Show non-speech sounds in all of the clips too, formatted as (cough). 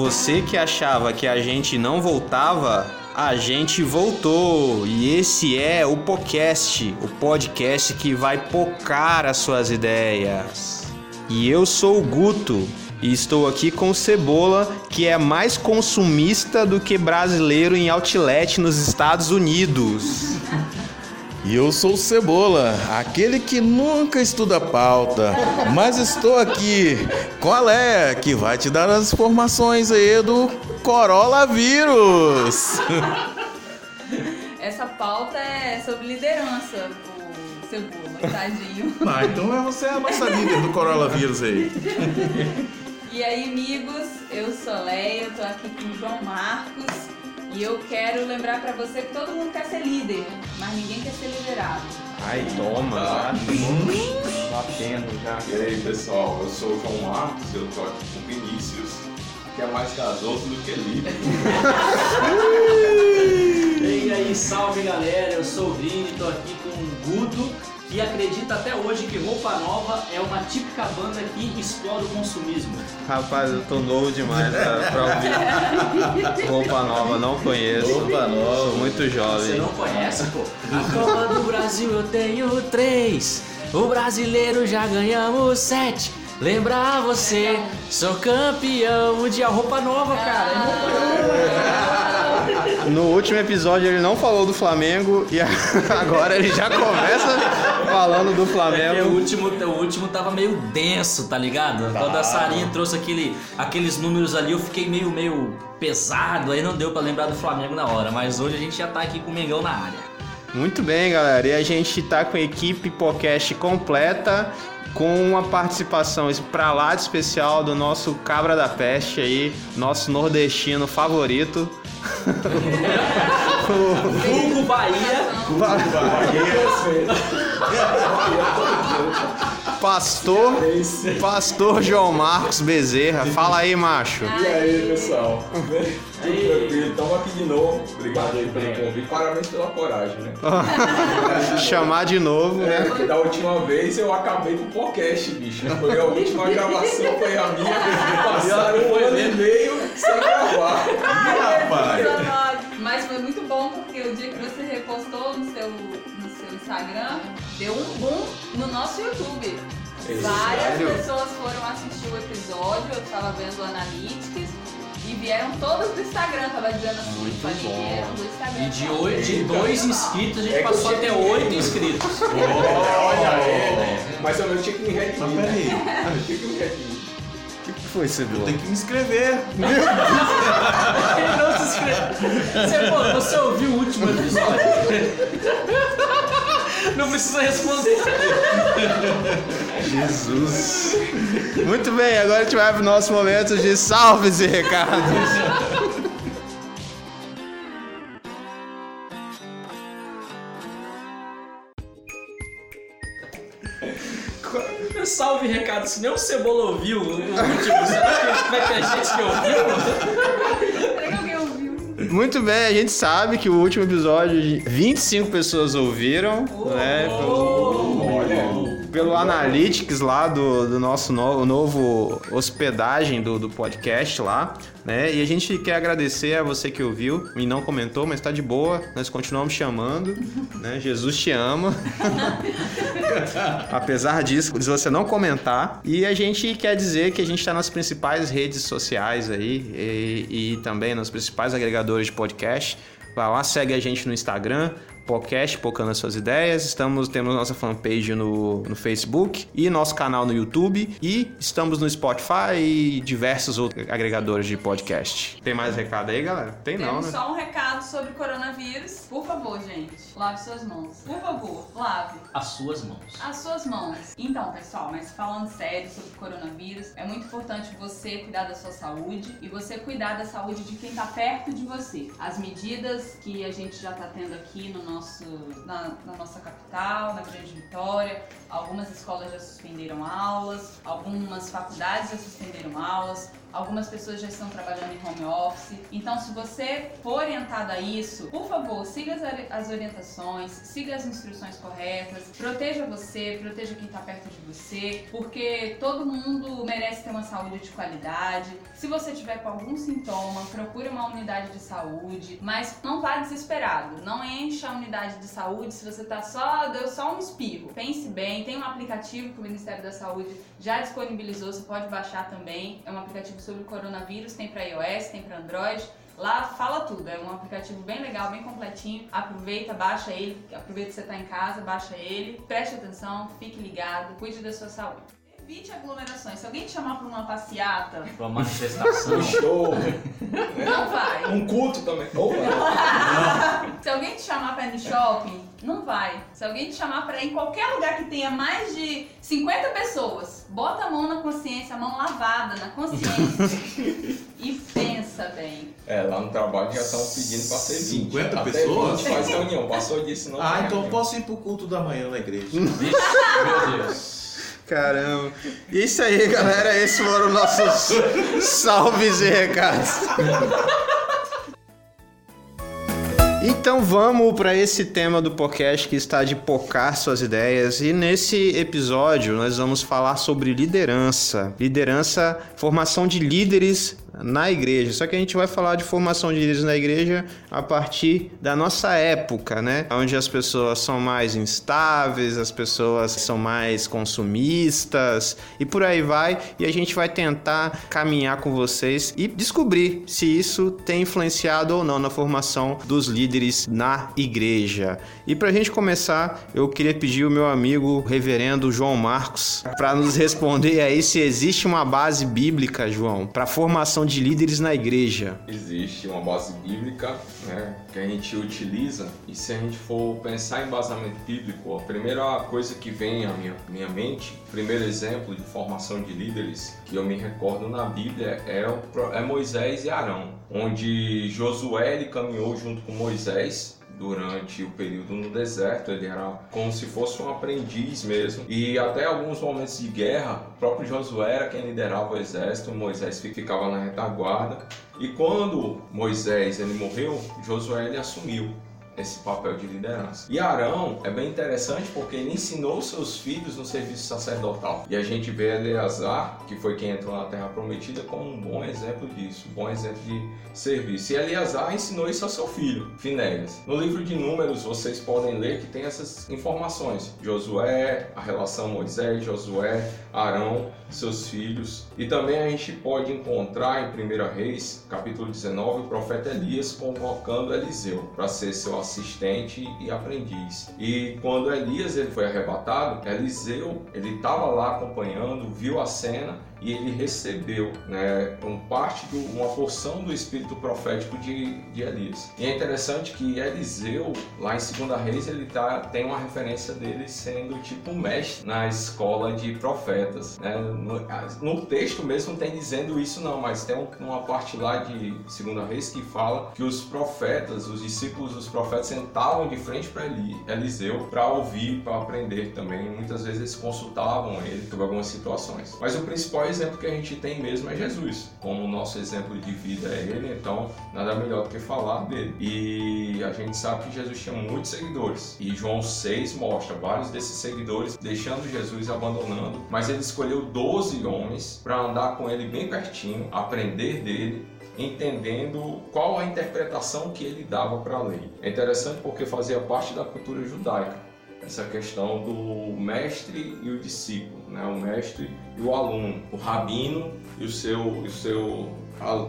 você que achava que a gente não voltava, a gente voltou. E esse é o podcast, o podcast que vai pocar as suas ideias. E eu sou o Guto e estou aqui com Cebola, que é mais consumista do que brasileiro em outlet nos Estados Unidos. E eu sou o Cebola, aquele que nunca estuda pauta, mas estou aqui com a Léa, que vai te dar as informações aí do coronavírus. (laughs) Essa pauta é sobre liderança, o Cebola, tadinho. (laughs) Ah, então é você a nossa líder do coronavírus aí. (laughs) E aí, amigos, eu sou Leia, eu tô aqui com o João Marcos e eu quero lembrar pra você que todo mundo quer ser líder, mas ninguém quer ser liderado. Ai, toma, Tá. batendo já. E aí pessoal, eu sou o João Marcos, eu tô aqui com o Vinícius, que é mais casoso do que livre. (laughs) E aí, salve galera, eu sou o Vini, tô aqui com o Guto, que acredita até hoje que Roupa Nova é uma típica banda que explora o consumismo. Rapaz, eu tô novo demais pra, pra ouvir. Roupa nova, não conheço. Roupa nova. Sou muito Você jovem. não conhece, pô? A Copa do Brasil eu tenho três, o brasileiro já ganhamos sete. Lembrar você, sou campeão mundial. Roupa Nova, cara. é roupa No último episódio ele não falou do Flamengo e (laughs) agora ele já começa falando do É que o Flamengo. último, o último tava meio denso, tá ligado? Quando a Sarinha trouxe aquele, aqueles números ali, eu fiquei meio, meio pesado, aí não deu pra lembrar do Flamengo na hora. Mas hoje a gente já tá aqui com o Mengão na área. Muito bem, galera. E a gente tá com a equipe podcast completa, com uma participação pra lá de especial do nosso Cabra da Peste aí, nosso nordestino favorito. (laughs) Vulgo Bahia. (laughs) Pastor, Pastor João Marcos Bezerra. Fala aí, macho. E aí pessoal, tudo tranquilo? Estamos aqui de novo. Obrigado aí pelo convite, parabéns pela coragem, né? (laughs) Chamar de novo, né? Porque da última vez eu acabei com o podcast, bicho. Foi a última gravação, foi a minha. Passaram um ano e meio sem gravar. rapaz. Mas foi muito bom porque o dia que você repostou no seu, no seu Instagram, deu um boom no nosso YouTube. Várias Sério? pessoas foram assistir o episódio, eu estava vendo o Analytics e vieram todas do Instagram, tava dizendo assim, Muito falei, bom. vieram do Instagram. E de, oito, de dois inscritos, a gente É passou até oito inscritos. (laughs) Olha aí. Mas eu tinha que me redimir. Mas né? peraí, tinha que me redimir. O que que foi, Cebola? tem que me inscrever. (laughs) Ele não se inscreveu. Você, pô, você ouviu o último episódio? (laughs) Não precisa responder. Jesus. Muito bem, agora a gente vai pro nosso momento de salves e recados. Salve recado, se nem o Cebola ouviu o último, será que vai ter gente que ouviu? Muito bem, a gente sabe que o último episódio 25 pessoas ouviram, né? Pelo, pelo Analytics lá do, do nosso no- novo hospedagem do, do podcast lá, né? E a gente quer agradecer a você que ouviu e não comentou, mas tá de boa, nós continuamos chamando, (laughs) né? Jesus te ama. (laughs) Apesar disso, se você não comentar. E a gente quer dizer que a gente está nas principais redes sociais aí e, e também nos principais agregadores de podcast. Vai lá, segue a gente no Instagram, podcast Pocando as Suas Ideias. Estamos, temos nossa fanpage no, no Facebook e nosso canal no YouTube. E estamos no Spotify e diversos outros agregadores de podcast. Tem mais recado aí, galera? Tem não, Temos né? só um recado sobre coronavírus. Por favor, gente, lave suas mãos. Por favor, lave. As suas mãos. As suas mãos. Então, pessoal, mas falando sério sobre o coronavírus, é muito importante você cuidar da sua saúde e você cuidar da saúde de quem tá perto de você. As medidas que a gente já tá tendo aqui no nosso, na, na nossa capital, na Grande Vitória, algumas escolas já suspenderam aulas, algumas faculdades já suspenderam aulas, algumas pessoas já estão trabalhando em home office. Então, se você for orientado a isso, por favor, siga as, orientações, siga as instruções corretas, proteja você, proteja quem está perto de você, porque todo mundo merece ter uma saúde de qualidade. Se você tiver com algum sintoma, procure uma unidade de saúde, mas não vá desesperado. Não encha a unidade de saúde se você tá só deu só um espirro. Pense bem, tem um aplicativo que o Ministério da Saúde já disponibilizou, você pode baixar também. É um aplicativo sobre o coronavírus, tem para iOS, tem para Android. Lá fala tudo, é um aplicativo bem legal, bem completinho. Aproveita, baixa ele, aproveita que você está em casa, baixa ele, preste atenção, fique ligado, cuide da sua saúde. Evite aglomerações. Se alguém te chamar para uma passeata, Pra uma manifestação. Um show, não vai. um culto também. Opa! Se alguém te chamar pra ir no shopping, não vai. Se alguém te chamar pra ir em qualquer lugar que tenha mais de 50 pessoas, bota a mão na consciência, a mão lavada na consciência (laughs) e pensa bem. É, lá no trabalho já estão pedindo pra ser 20. 50 Até pessoas? 20 faz reunião. Passou disso, não Ah, então reunião. posso ir pro culto da manhã na igreja. Vixe, meu Deus. Caramba. Isso aí, galera. Esses foram nossos salves e recados. Então vamos para esse tema do podcast que está de pocar suas ideias. E nesse episódio nós vamos falar sobre liderança. Liderança, formação de líderes na igreja. Só que a gente vai falar de formação de líderes na igreja a partir da nossa época, né? Onde as pessoas são mais instáveis, as pessoas são mais consumistas e por aí vai. E a gente vai tentar caminhar com vocês e descobrir se isso tem influenciado ou não na formação dos líderes na igreja. E para a gente começar, eu queria pedir o meu amigo reverendo João Marcos para nos responder aí se existe uma base bíblica, João, para formação de líderes na igreja. Existe uma base bíblica né, que a gente utiliza e se a gente for pensar em embasamento bíblico, a primeira coisa que vem à minha, minha mente, primeiro exemplo de formação de líderes que eu me recordo na Bíblia é, o é Moisés e Arão, onde Josué ele caminhou junto com Moisés durante o período no deserto, ele era como se fosse um aprendiz mesmo. E até alguns momentos de guerra, o próprio Josué era quem liderava o exército, Moisés ficava na retaguarda. E quando Moisés ele morreu, Josué ele assumiu esse papel de liderança. E Arão é bem interessante porque ele ensinou seus filhos no serviço sacerdotal. E a gente vê Eleazar, que foi quem entrou na Terra Prometida, como um bom exemplo disso, um bom exemplo de serviço. E Eleazar ensinou isso ao seu filho, Finéias. No livro de Números vocês podem ler que tem essas informações. Josué, a relação Moisés, Josué, Arão, seus filhos. E também a gente pode encontrar em 1 Reis, capítulo 19, o profeta Elias convocando Eliseu para ser seu assistente e aprendiz. E quando Elias ele foi arrebatado, Eliseu ele estava lá acompanhando, viu a cena e ele recebeu né, um parte do, uma porção do espírito profético de, de Elias. E é interessante que Eliseu, lá em 2 Reis, ele tá, tem uma referência dele sendo tipo mestre na escola de profetas. Né? No, no texto mesmo tem dizendo isso não, mas tem um- uma parte lá de 2 Reis que fala que os profetas, os discípulos dos profetas sentavam de frente para Eliseu para ouvir, para aprender também. Muitas vezes eles consultavam ele sobre algumas situações. Mas o principal exemplo que a gente tem mesmo é Jesus. Como o nosso exemplo de vida é ele, então nada melhor do que falar dele. E a gente sabe que Jesus tinha muitos seguidores. E João 6 mostra vários desses seguidores deixando Jesus, abandonando. Mas ele escolheu 12 homens para andar com ele bem pertinho, aprender dele entendendo qual a interpretação que ele dava para a lei. É interessante porque fazia parte da cultura judaica essa questão do mestre e o discípulo, né? o mestre e o aluno, o rabino e o seu, o seu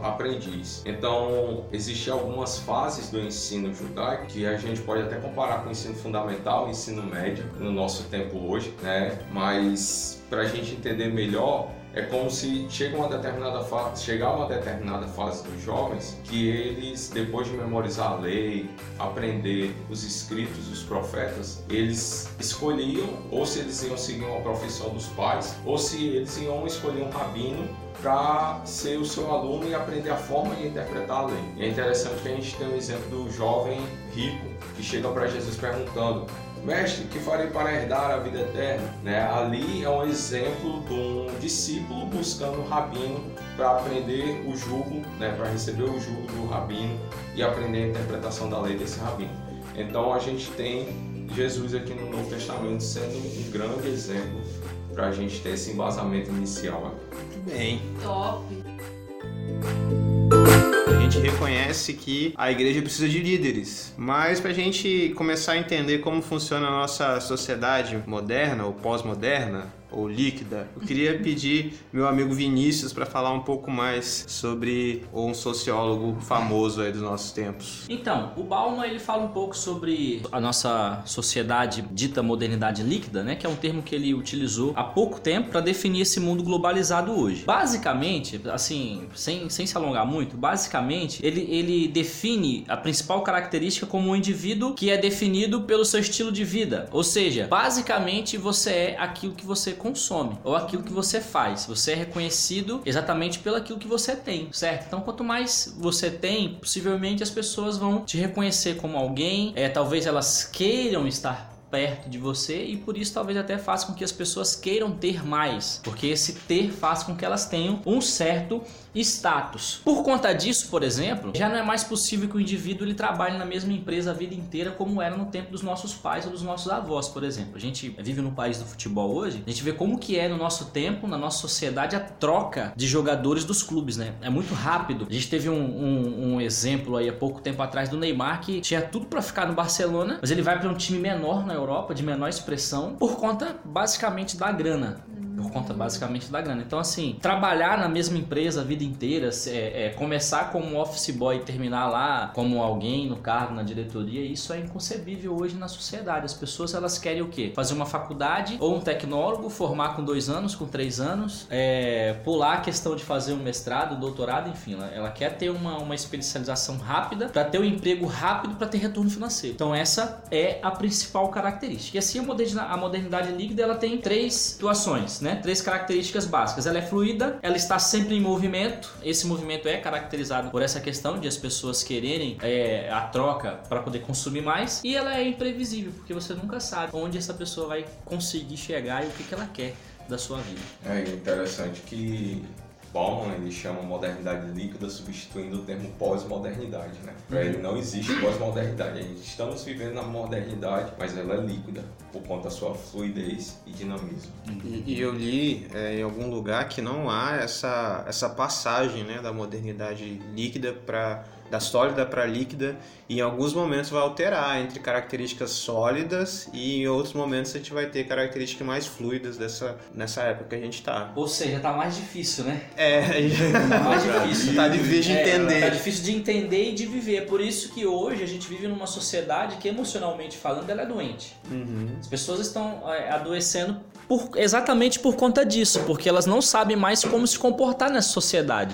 aprendiz. Então, existem algumas fases do ensino judaico que a gente pode até comparar com o ensino fundamental e ensino médio no nosso tempo hoje, né? Mas para a gente entender melhor, é como se chega uma determinada fase, chegar uma determinada fase dos jovens que eles, depois de memorizar a lei, aprender os escritos dos profetas, eles escolhiam ou se eles iam seguir uma profissão dos pais ou se eles iam escolher um rabino para ser o seu aluno e aprender a forma de interpretar a lei. É interessante que a gente tem o exemplo do jovem rico que chega para Jesus perguntando mestre, que farei para herdar a vida eterna? Né? Ali é um exemplo de um discípulo buscando o rabino para aprender o jugo, né? para receber o jugo do rabino e aprender a interpretação da lei desse rabino. Então a gente tem Jesus aqui no Novo Testamento sendo um grande exemplo para a gente ter esse embasamento inicial. Muito bem. Top. Gente reconhece que a igreja precisa de líderes, mas para a gente começar a entender como funciona a nossa sociedade moderna ou pós-moderna, ou líquida. Eu queria pedir meu amigo Vinícius para falar um pouco mais sobre um sociólogo famoso aí dos nossos tempos. Então, o Bauman ele fala um pouco sobre a nossa sociedade dita modernidade líquida, né, que é um termo que ele utilizou há pouco tempo para definir esse mundo globalizado hoje. Basicamente, assim, sem, sem se alongar muito, basicamente ele, ele define a principal característica como um indivíduo que é definido pelo seu estilo de vida. Ou seja, basicamente você é aquilo que você consome ou aquilo que você faz. Você é reconhecido exatamente pelo aquilo que você tem, certo? Então, quanto mais você tem, possivelmente as pessoas vão te reconhecer como alguém. É, talvez elas queiram estar perto de você e por isso talvez até faça com que as pessoas queiram ter mais, porque esse ter faz com que elas tenham um certo status. Por conta disso, por exemplo, já não é mais possível que o indivíduo ele trabalhe na mesma empresa a vida inteira como era no tempo dos nossos pais ou dos nossos avós, por exemplo. A gente vive no país do futebol hoje, a gente vê como que é no nosso tempo, na nossa sociedade, a troca de jogadores dos clubes, né? É muito rápido. A gente teve um, um, um exemplo aí há pouco tempo atrás do Neymar que tinha tudo para ficar no Barcelona, mas ele vai para um time menor na Europa, de menor expressão, por conta basicamente da grana por conta basicamente da grana. Então, assim, trabalhar na mesma empresa a vida inteira, é, é, começar como office boy e terminar lá como alguém no cargo, na diretoria, isso é inconcebível hoje na sociedade. As pessoas elas querem o quê? Fazer uma faculdade ou um tecnólogo, formar com dois anos, com três anos, é, pular a questão de fazer um mestrado, um doutorado, enfim, ela, ela quer ter uma, uma especialização rápida para ter um emprego rápido para ter retorno financeiro. Então, essa é a principal característica. E assim, a modernidade, a modernidade líquida ela tem três situações, né? Três características básicas. Ela é fluida, ela está sempre em movimento. Esse movimento é caracterizado por essa questão de as pessoas quererem é, a troca para poder consumir mais. E ela é imprevisível, porque você nunca sabe onde essa pessoa vai conseguir chegar e o que, que ela quer da sua vida. É interessante que Bauman ele chama modernidade líquida substituindo o termo pós-modernidade, né? Para ele não existe pós-modernidade. A gente estamos vivendo na modernidade, mas ela é líquida por conta da sua fluidez e dinamismo. E, e eu li é, em algum lugar que não há essa, essa passagem né, da modernidade líquida para da sólida para líquida e em alguns momentos vai alterar entre características sólidas e em outros momentos a gente vai ter características mais fluidas dessa nessa época que a gente está. Ou seja, tá mais difícil, né? É, (laughs) tá mais difícil. tá difícil de É, entender. tá difícil de entender e de viver. É por isso que hoje a gente vive numa sociedade que, emocionalmente falando, ela é doente. Uhum. As pessoas estão é, adoecendo por- exatamente por conta disso, porque elas não sabem mais como se comportar nessa sociedade.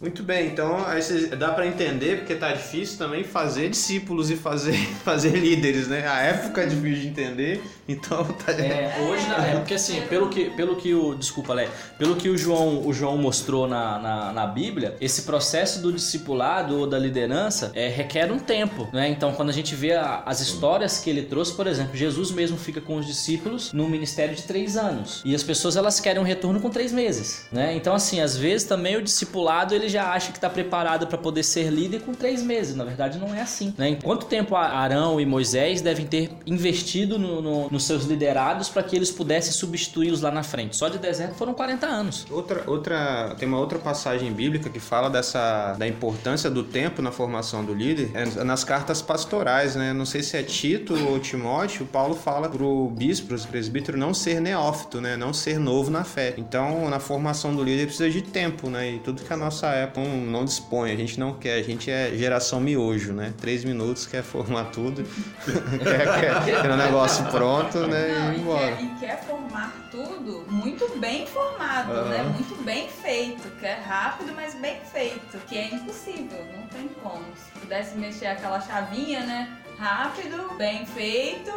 Muito bem, então aí dá para entender porque tá difícil também fazer discípulos e fazer, (laughs) fazer líderes, né? A época é difícil de entender, então tá É, hoje, na- é, porque assim, pelo que, pelo que o. Desculpa, Lé. Pelo que o João, o João mostrou na, na, na Bíblia, esse processo do discipulado ou da liderança é, requer um tempo. Né? Então, quando a gente vê a- as histórias que ele trouxe, por exemplo, Jesus mesmo fica com os discípulos num ministério de três anos. E as pessoas elas querem um retorno com três meses. Né? Então, assim, às vezes também o discipulado ele já acha que está preparado para poder ser líder com três meses. Na verdade, não é assim. Né? Em quanto tempo Arão e Moisés devem ter investido no- no- nos seus liderados para que eles pudessem substituí-los lá na frente? Só de deserto foram 40 anos. Outra, outra, tem uma outra passagem bíblica que fala dessa da importância do tempo na formação do líder, é nas cartas pastorais, né? Não sei se é Tito ou Timóteo, Paulo fala pro bispo, pro presbítero não ser neófito, né? Não ser novo na fé. Então, na formação do líder precisa de tempo, né? E tudo que a nossa época não, não dispõe, a gente não quer, a gente é geração miojo, né? Três minutos quer formar tudo, (laughs) quer, quer, quer o negócio pronto, né? Não, e ir embora. quer, e quer formar tudo muito bem formado, Aham. né? Muito bem feito, que é rápido, mas bem feito, que é impossível, não tem como. Se pudesse mexer aquela chavinha, né? Rápido, bem feito,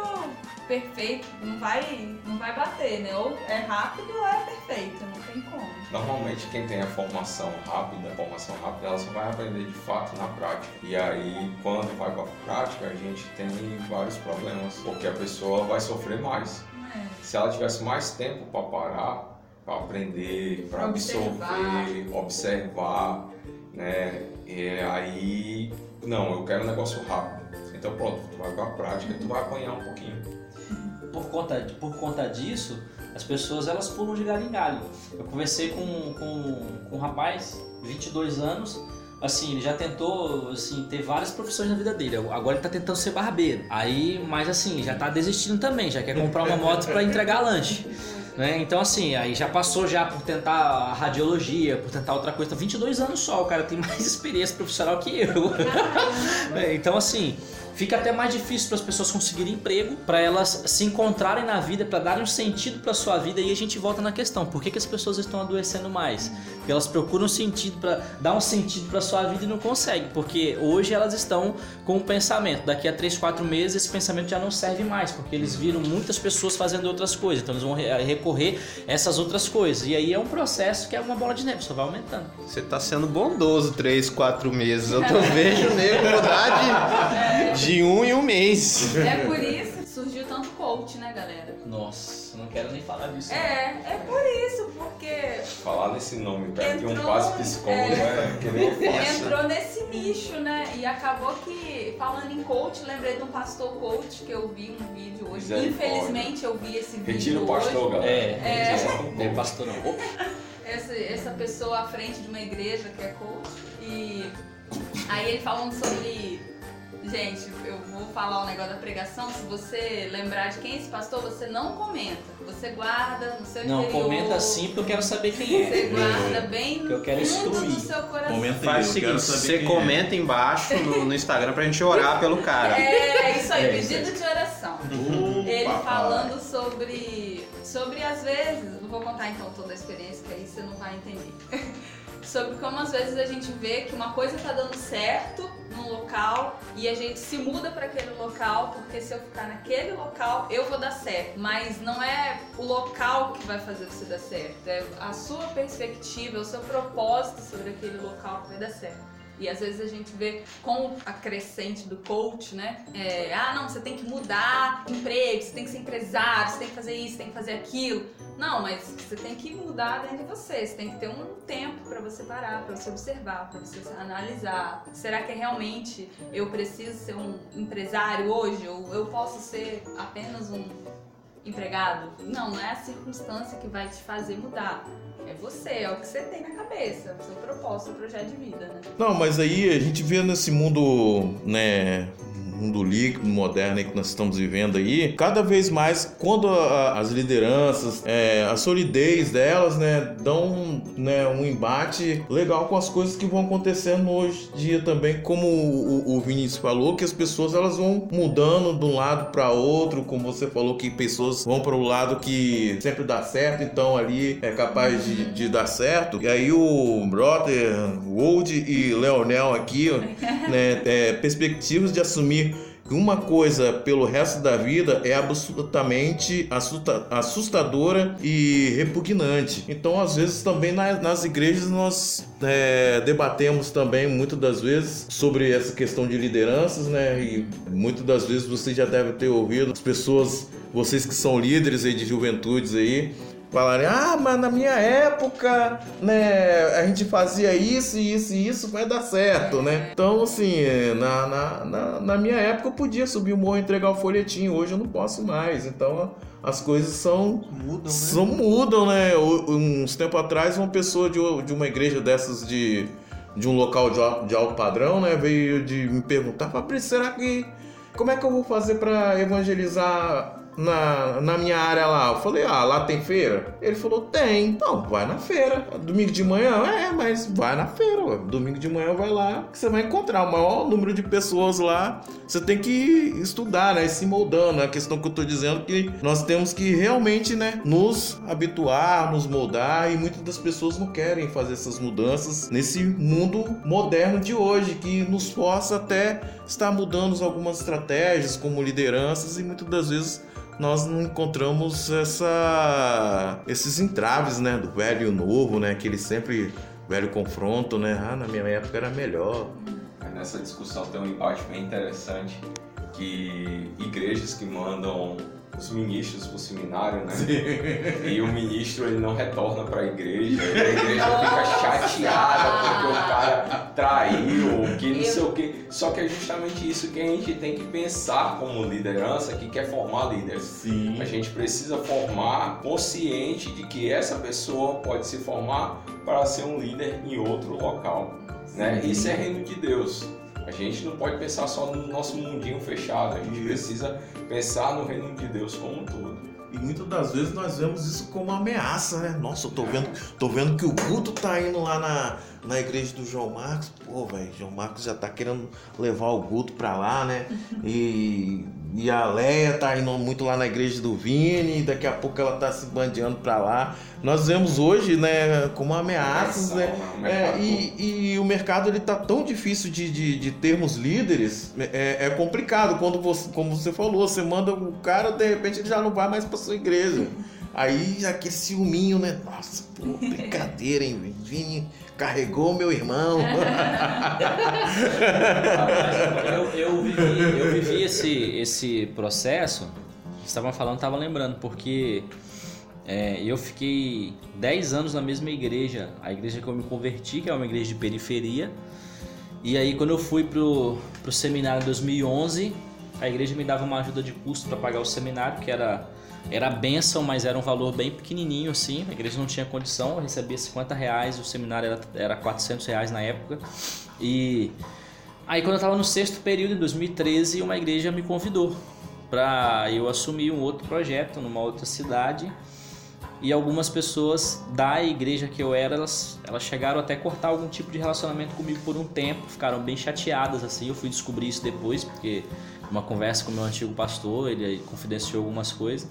perfeito, não vai, não vai bater, né? Ou é rápido ou é perfeito, não tem como. Normalmente quem tem a formação rápida informação rápida, ela só vai aprender de fato na prática. E aí, quando vai para a prática, a gente tem vários problemas, porque a pessoa vai sofrer mais. É. Se ela tivesse mais tempo para parar, para aprender, para absorver, observar, né? E aí, não, eu quero um negócio rápido. Então pronto, tu vai para a prática tu vai apanhar um pouquinho. Por conta, por conta disso, as pessoas elas pulam de galho em galho. Eu conversei com, com, com um rapaz, 22 anos, assim, ele já tentou assim, ter várias profissões na vida dele. Agora ele tá tentando ser barbeiro. Aí, mas assim, já tá desistindo também, já quer comprar uma moto para entregar lanche. Né? Então assim, aí já passou já por tentar a radiologia, por tentar outra coisa. 22 anos só, o cara tem mais (laughs) experiência profissional que eu. (laughs) Então assim, fica até mais difícil para as pessoas conseguirem emprego, para elas se encontrarem na vida, para darem um sentido para sua vida. E a gente volta na questão: por que, que as pessoas estão adoecendo mais? Porque elas procuram um sentido para dar um sentido para sua vida e não conseguem, porque hoje elas estão com um pensamento. Daqui a 3, 4 meses esse pensamento já não serve mais, porque eles viram muitas pessoas fazendo outras coisas, então eles vão recorrer a essas outras coisas. E aí é um processo que é uma bola de neve, só vai aumentando. Você tá sendo bondoso 3, 4 meses. Eu tô (laughs) vejo o nego mudar de, de um em um mês. É por isso que surgiu tanto coach, né, galera? Não quero nem falar disso. É, é por isso, porque Falar nesse nome perto de um quase psicólogo é, que nem entrou nesse nicho, né? E acabou que, falando em coach, lembrei de um pastor coach que eu vi um vídeo hoje. Infelizmente eu vi esse vídeo Retira o hoje. pastor, galera. É, Retira. é pastor não. (laughs) Essa, essa pessoa à frente de uma igreja que é coach. E aí ele falando sobre. Gente, eu vou falar o negócio da pregação. Se você lembrar de quem é esse pastor, você não comenta. Você guarda no seu Não, interior. comenta sim porque eu quero saber quem Você é. guarda bem Eu quero no fundo do seu coração. Comenta Faz o aí, eu quero seguinte, saber você quem comenta embaixo no, no Instagram pra gente orar pelo cara. É, isso aí, É, isso pedido de oração. é. Ele Papai. falando sobre, sobre às vezes, não vou contar então toda a experiência, que aí você não vai entender. Sobre como às vezes a gente vê que uma coisa tá dando certo num local e a gente se muda para aquele local, porque se eu ficar naquele local, eu vou dar certo. Mas não é o local que vai fazer você dar certo, é a sua perspectiva, é o seu propósito sobre aquele local que vai dar certo. E às vezes a gente vê com a crescente do coach, né? É, ah, não, você tem que mudar emprego, você tem que ser empresário, você tem que fazer isso, tem que fazer aquilo. Não, mas você tem que mudar dentro de você. Você tem que ter um tempo para você parar, para você observar, para você analisar. Será que realmente eu preciso ser um empresário hoje? Ou eu posso ser apenas um empregado? Não, não é a circunstância que vai te fazer mudar. É você, é o que você tem na cabeça, o seu propósito, seu projeto de vida, né? Não, mas aí a gente vê nesse mundo, né, mundo líquido, moderno aí que nós estamos vivendo aí, cada vez mais, quando a- as lideranças, é, a solidez delas, né, dão né, um embate legal com as coisas que vão acontecendo hoje em dia também, como o, o Vinícius falou, que as pessoas elas vão mudando de um lado para outro, como você falou que pessoas vão para o lado que sempre dá certo, então ali é capaz de, de dar certo. E aí o Brother, Wold e Leonel aqui, né, é, perspectivas de assumir uma coisa pelo resto da vida é absolutamente assusta- assustadora e repugnante. Então, às vezes, também na- nas igrejas nós é, debatemos também, muitas das vezes, sobre essa questão de lideranças, né? E muitas das vezes você já deve ter ouvido as pessoas, vocês que são líderes aí de juventudes aí, falarem, ah, mas na minha época, né, a gente fazia isso, isso e isso, vai dar certo, né? Então, assim, na, na, na, na minha época eu podia subir o morro e entregar o folhetinho, hoje eu não posso mais. Então, as coisas são Mudam, né? são, mudam, né? Uns tempo atrás, uma pessoa de, de uma igreja dessas de, de um local de, de alto padrão, né? Veio de me perguntar, Fabrício, será que. Como é que eu vou fazer para evangelizar na, na minha área lá? Eu falei, ah, lá tem feira? Ele falou, tem. Então, vai na feira. Domingo de manhã? É, mas vai na feira. ué. Domingo de manhã vai lá, que você vai encontrar o maior número de pessoas lá. Você tem que estudar, né? Se moldando. É a questão que eu tô dizendo que nós temos que realmente, né? Nos habituar, nos moldar. E muitas das pessoas não querem fazer essas mudanças nesse mundo moderno de hoje, que nos força até estar mudando algumas estratégias, como lideranças, e muitas das vezes nós não encontramos essa esses entraves, né, do velho e o novo, né, sempre velho confronto, né? Ah, na minha época era melhor. Aí nessa discussão tem um embate bem interessante que igrejas que mandam os ministros pro seminário, né? E o ministro ele não retorna para a igreja, e a igreja fica chateada porque o cara traiu, que não sei o que. Só que é justamente isso que a gente tem que pensar como liderança que quer formar líderes. Sim. A gente precisa formar consciente de que essa pessoa pode se formar para ser um líder em outro local. Né? Isso é reino de Deus. A gente não pode pensar só no nosso mundinho fechado, a gente precisa pensar no reino de Deus como um todo. E muitas das vezes nós vemos isso como uma ameaça, né? Nossa, eu tô vendo, tô vendo que o culto tá indo lá na, na igreja do João Marcos. Pô, velho, João Marcos já tá querendo levar o culto pra lá, né? E, e a Leia tá indo muito lá na igreja do Vini, daqui a pouco ela tá se bandeando pra lá. Nós vemos hoje, né, como ameaças, né? O É, e, e o mercado ele tá tão difícil de, de, de termos líderes, é, é complicado quando você, como você falou, você manda o cara, de repente ele já não vai mais pra sua igreja. Aí aquele ciúminho, né? Nossa, pô, brincadeira, hein? Vini carregou meu irmão. eu, eu vivi, eu vivi esse, esse processo, estavam falando, estava lembrando, porque é, eu fiquei 10 anos na mesma igreja, a igreja que eu me converti, que é uma igreja de periferia. E aí quando eu fui pro, pro seminário em 2011, a igreja me dava uma ajuda de custo para pagar o seminário, que era era bênção, mas era um valor bem pequenininho assim. A igreja não tinha condição, eu recebia 50 reais, o seminário era, era 400 reais na época. E aí quando eu estava no sexto período, em 2013, uma igreja me convidou para eu assumir um outro projeto numa outra cidade. E algumas pessoas da igreja que eu era, elas, elas chegaram até cortar algum tipo de relacionamento comigo por um tempo, ficaram bem chateadas assim. Eu fui descobrir isso depois, porque uma conversa com o meu antigo pastor, ele confidenciou algumas coisas.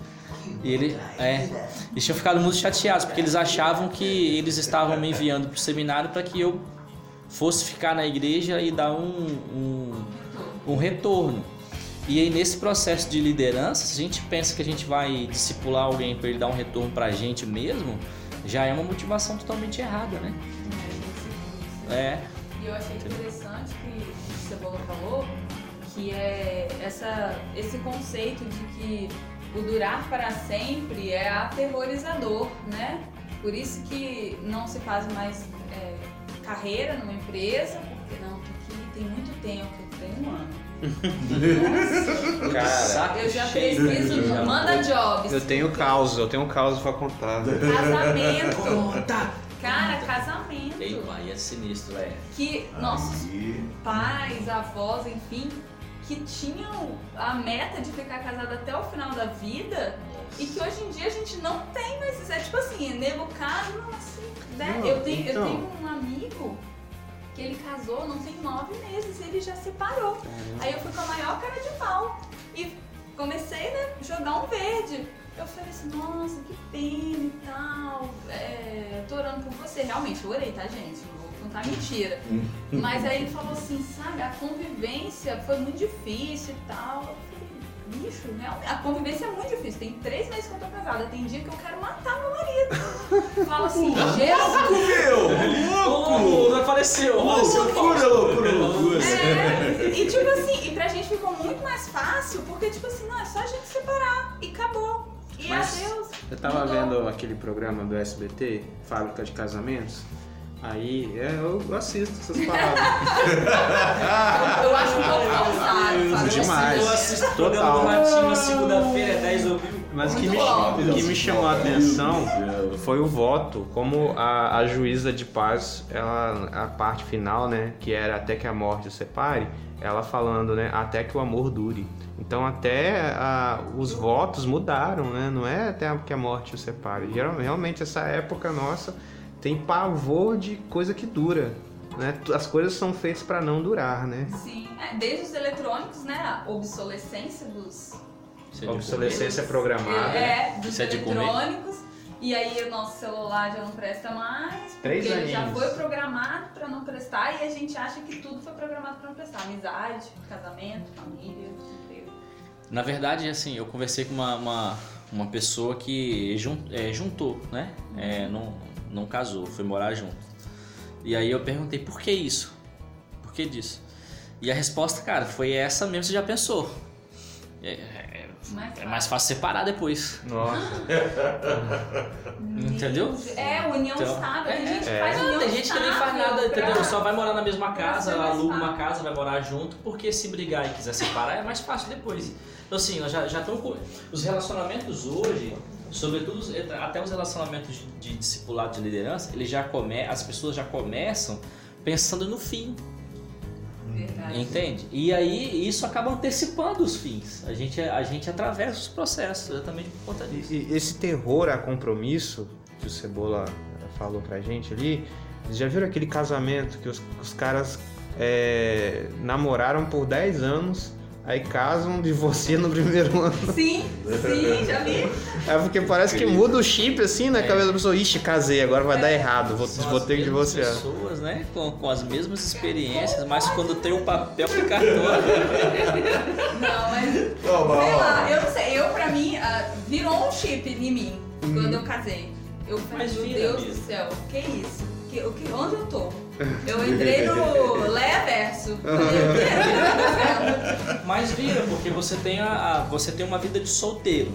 E ele, é, eles tinham ficado muito chateados, porque eles achavam que eles estavam me enviando para o seminário para que eu fosse ficar na igreja e dar um, um, um retorno. E aí nesse processo de liderança, se a gente pensa que a gente vai discipular alguém para ele dar um retorno para a gente mesmo, já é uma motivação totalmente errada, né? É, E eu achei interessante que o Cebola falou que é essa, esse conceito de que o durar para sempre é aterrorizador, né? Por isso que não se faz mais é, carreira numa empresa, porque não, aqui tem muito tempo, tem um ano. Cara, saco Eu já cheio. preciso, Já- manda jobs. eu tenho caos, eu tenho caos pra contar. Casamento. Cara, casamento. Ei, pai, é sinistro, é. Que nossos Aí, pais, avós, enfim, que tinham a meta de ficar casado até o final da vida e que hoje em dia a gente não tem mais isso. É tipo assim, nego casa, não, assim, né? Não, eu, tenho, eu então. tenho um amigo que ele casou não tem nove meses e ele já separou. Aí eu fui com a maior cara de pau e comecei, né, jogar um verde. Eu falei assim, nossa, que pena e tal. É, tô orando por você. Realmente, eu orei, tá, gente? Contar mentira. Mas aí ele falou assim, sabe, a convivência foi muito difícil e tal. Eu falei, bicho, realmente, a convivência é muito difícil. Tem três meses que eu tô casada. Tem dia que eu quero matar meu marido. (laughs) Fala assim, Jesus. meu! Louco! Não apareceu! apareceu Loucura, loucura, loucura. É, e tipo assim, e pra gente ficou muito mais fácil, porque tipo assim, não, é só a gente separar e acabou. E Mas adeus. Eu tava Mudou. vendo aquele programa do SBT, Fábrica de Casamentos. Aí é, eu assisto essas paradas. Eu, (laughs) eu acho um pouco forçado, sabe? Demais. Eu assisto Total. do Ratinho na segunda-feira, é 10 ouviu. Mas o que me, que me chamou a atenção foi o voto, como a, a juíza de paz, ela, a parte final, né, que era até que a morte o separe, ela falando, né, até que o amor dure. Então até a- os votos mudaram, né, não é até que a morte o separe. Geral- Realmente essa época nossa tem pavor de coisa que dura, né? As coisas são feitas para não durar, né? Sim, é, desde os eletrônicos, né? A obsolescência dos. É Obsolescência programada. É, dos é comer? eletrônicos. E aí o nosso celular já não presta mais, Três porque ele já aninhos. foi programado pra não prestar e a gente acha que tudo foi programado pra não prestar. Amizade, casamento, família, emprego. Na verdade, assim, eu conversei com uma, uma, uma pessoa que jun- é, juntou, né? É, não, não casou, foi morar junto. E aí eu perguntei, por que isso? Por que disso? E a resposta, cara, foi essa mesmo, você já pensou. É, é- Mais é mais fácil separar depois. Nossa. (laughs) Entendeu? É, união Então, estável. Tem é, gente que é. faz união Tem gente que nem faz nada, pra- entendeu? Só vai morar na mesma casa, aluga uma casa, vai morar junto, porque se brigar e quiser separar é mais fácil depois. Então assim, já, já com... Os relacionamentos hoje, sobretudo até os relacionamentos de, de discipulado de liderança, eles já come... as pessoas já começam pensando no fim, Verdade. entende? E aí isso acaba antecipando os fins. A gente, a gente atravessa os processos exatamente por conta disso. E, e esse terror a compromisso que o Cebola falou pra gente ali, vocês já viram aquele casamento que os, os caras é, namoraram por 10 anos, aí casam, divorciam no primeiro ano. Sim, sim, já vi. É porque parece que muda o chip assim na É. cabeça da pessoa, ixi, casei, agora vai dar errado, vou, São vou ter que divorciar. pessoas, né? Com, com as mesmas experiências, mas quando tem o papel de cartório. Não, mas Não, mas, sei lá, eu não sei, eu pra mim, ah, virou um chip em mim quando eu casei. Eu falei, Mas meu Deus mesmo. do céu, que isso? Que, o que, onde eu tô? Eu entrei no Leia Verso. (laughs) Mas vira, porque você tem, a, a- você tem uma vida de solteiro.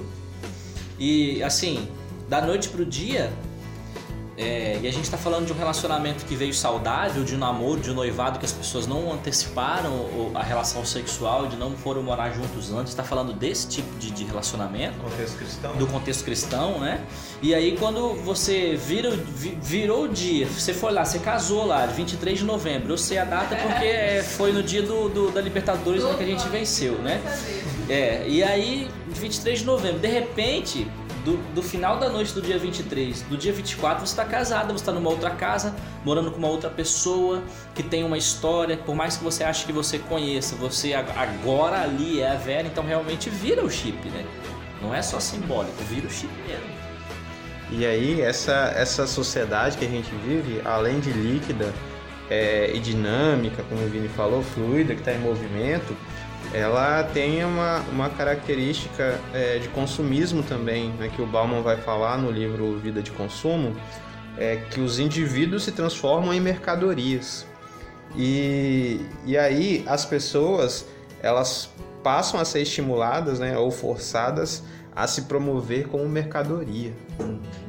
E assim, da noite pro dia. É, e a gente tá falando de um relacionamento que veio saudável, de um namoro, de um noivado que as pessoas não anteciparam a relação sexual, de não foram morar juntos antes. Tá falando desse tipo de, de relacionamento. Contexto cristão. do contexto cristão, né? E aí quando você vira, virou o dia, você foi lá, você casou lá, 23 de novembro. Eu sei a data porque é, foi no dia do, do- da Libertadores né, que a gente venceu, né? É, e aí, 23 de novembro, de repente, do, do final da noite do dia 23, do dia 24, você está casada, você está numa outra casa, morando com uma outra pessoa, que tem uma história, por mais que você ache que você conheça, você ag- agora ali é a Vera, então realmente vira o chip, né? Não é só simbólico, vira o chip mesmo. E aí, essa, essa sociedade que a gente vive, além de líquida é, e dinâmica, como o Vini falou, fluida, que está em movimento, ela tem uma, uma característica é, de consumismo também, né, que o Bauman vai falar no livro Vida de Consumo, é que os indivíduos se transformam em mercadorias. E, e aí as pessoas elas passam a ser estimuladas né, ou forçadas a se promover como mercadoria.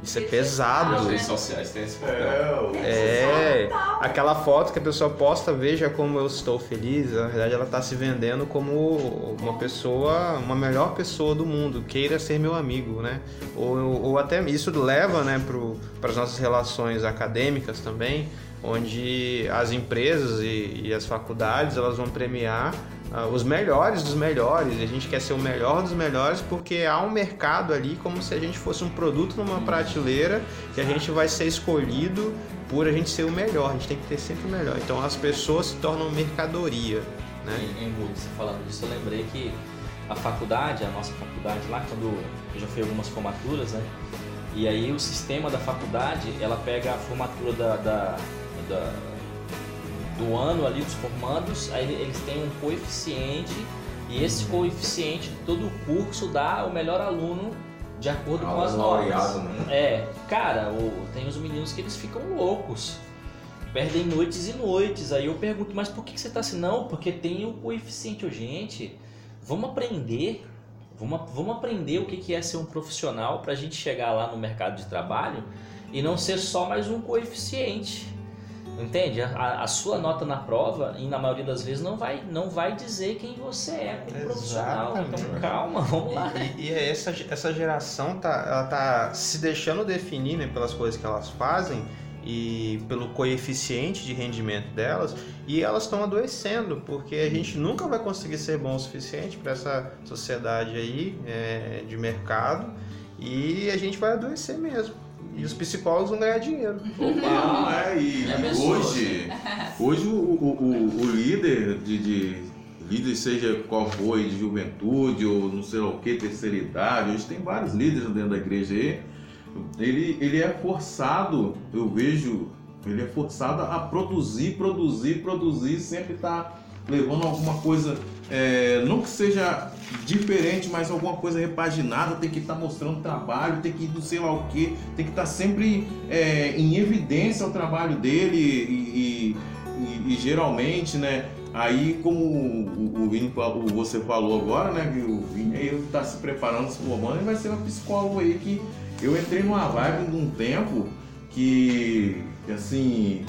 Isso é As pesado. redes sociais têm esse papel. É, É, aquela foto que a pessoa posta, veja como eu estou feliz, na verdade ela está se vendendo como uma pessoa, uma melhor pessoa do mundo, queira ser meu amigo, né? Ou, ou até isso leva, né, para as nossas relações acadêmicas também, onde as empresas e, e as faculdades elas vão premiar ah, os melhores dos melhores, a gente quer ser o melhor dos melhores porque há um mercado ali como se a gente fosse um produto numa prateleira que a gente vai ser escolhido por a gente ser o melhor, a gente tem que ter sempre o melhor. Então as pessoas se tornam mercadoria, né? Em, em você falando disso, eu lembrei que a faculdade, a nossa faculdade lá, quando eu já fui algumas formaturas, né? E aí o sistema da faculdade, ela pega a formatura da, da- da- do ano ali dos formandos, aí eles têm um coeficiente e esse coeficiente de todo o curso dá o melhor aluno de acordo com as normas. né? É, cara, o- tem os meninos que eles ficam loucos. Perdem noites e noites. Aí eu pergunto, mas por que você tá assim? Não, porque tem o coeficiente. Gente, vamos aprender. Vamos, vamos aprender o que que é ser um profissional pra gente chegar lá no mercado de trabalho e não ser só mais um coeficiente. Entende? A, a sua nota na prova, e na maioria das vezes, não vai, não vai dizer quem você é como profissional. Então calma, vamos lá. E, e é essa, essa geração tá, ela tá se deixando definir né, pelas coisas que elas fazem e pelo coeficiente de rendimento delas e elas estão adoecendo porque a gente nunca vai conseguir ser bom o suficiente para essa sociedade aí é, de mercado e a gente vai adoecer mesmo e os psicólogos vão ganhar dinheiro. Não, é, e É pessoa. hoje, (laughs) hoje o, o, o- o líder de, de líder, seja qual for, de juventude ou não sei lá o que, terceira idade, hoje tem vários líderes dentro da igreja aí, ele, ele é forçado, eu vejo, ele é forçado a produzir, produzir, produzir, sempre tá levando alguma coisa é, não que seja diferente, mas alguma coisa repaginada, tem que estar tá mostrando trabalho, tem que ir do sei lá o que, tem que estar tá sempre é, em evidência o trabalho dele e, e, e, e geralmente, né? Aí, como o, o Vini, o, você falou agora, né? O Vini aí está se preparando, se formando, ele vai ser uma psicóloga aí que eu entrei numa vibe de um tempo que, assim,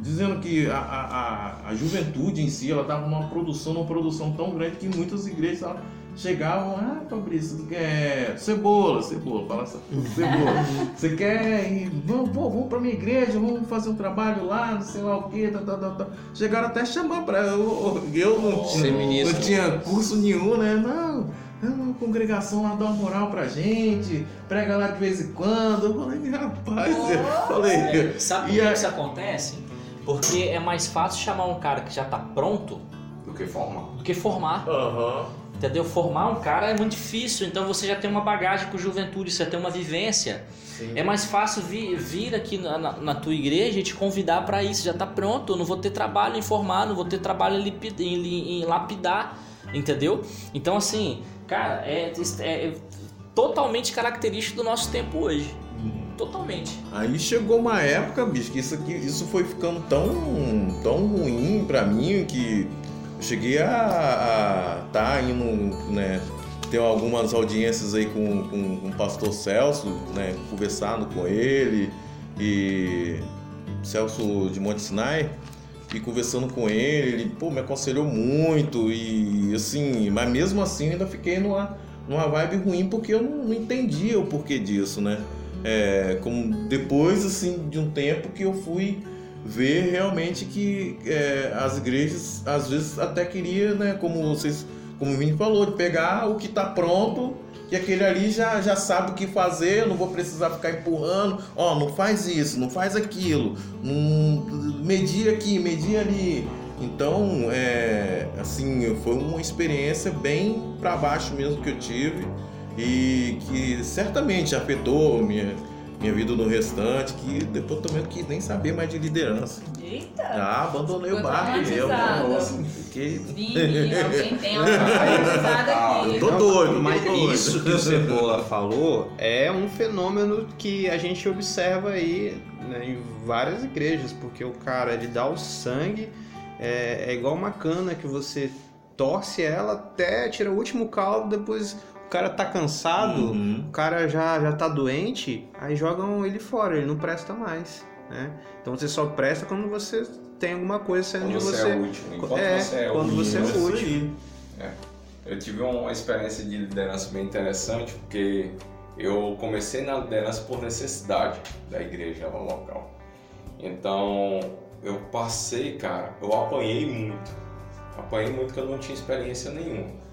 dizendo que a, a, a, juventude em si ela estava numa produção, numa produção tão grande que muitas igrejas ela, chegavam, ah, Fabrício, quer cebola, cebola, fala (laughs) cebola. Você quer ir, vamos, pô, vamos pra minha igreja, vamos fazer um trabalho lá, não sei lá o que, tá, tá, tá, tá. Chegaram até chamar para eu, eu não, tinha, não tinha curso nenhum, né? Não, é uma congregação lá dá uma moral pra gente, prega lá de vez em quando. Eu falei, rapaz, oh, eu falei. É, sabe por que isso acontece? Porque é mais fácil chamar um cara que já tá pronto do que formar. Do que formar. Uhum. Entendeu? Formar um cara é muito difícil, então você já tem uma bagagem com juventude, você tem uma vivência. Sim. É mais fácil vir, vir aqui na, na, na, tua igreja e te convidar para isso. Já tá pronto, eu não vou ter trabalho em formar, não vou ter trabalho em, em, em lapidar, entendeu? Então, assim, cara, é, é, é totalmente característico do nosso tempo hoje. Totalmente. Aí chegou uma época, bicho, que isso aqui, isso foi ficando tão, tão ruim para mim que eu cheguei a estar tá indo, né, ter algumas audiências aí com, com, com, o pastor Celso, né, conversando com ele e Celso de Monte Sinai e conversando com ele, ele pô, me aconselhou muito e assim, mas mesmo assim ainda fiquei numa, numa vibe ruim porque eu não, não entendia o porquê disso, né? É, como depois assim de um tempo que eu fui ver realmente que é, as igrejas às vezes até queria, né, como vocês, como o Vini falou, de pegar o que está pronto que aquele ali já, já sabe o que fazer, não vou precisar ficar empurrando, ó, oh, não faz isso, não faz aquilo, não medir aqui, medir ali. Então, é, assim, foi uma experiência bem para baixo mesmo que eu tive e que certamente afetou minha, minha vida no restante, que depois também quis nem saber mais de liderança. Eita! Ah, abandonei o barco mesmo. Nossa, fiquei. Vini, alguém tem uma (laughs) aqui. Tô doido, mas tô doido. isso que o Cebola falou é um fenômeno que a gente observa aí né, em várias igrejas, porque o cara ele dá o sangue, é, é igual uma cana que você torce ela até tira o último caldo, depois o cara tá cansado, uhum. o cara já, já tá doente, aí jogam ele fora, ele não presta mais. Né? Então você só presta quando você tem alguma coisa saindo quando de você. você. É útil. Enquanto é, você é quando útil. você é útil. É. Eu tive uma experiência de liderança bem interessante, porque eu comecei na liderança por necessidade da igreja local. Então, eu passei, cara, eu apanhei muito. Apanhei muito porque eu não tinha experiência nenhuma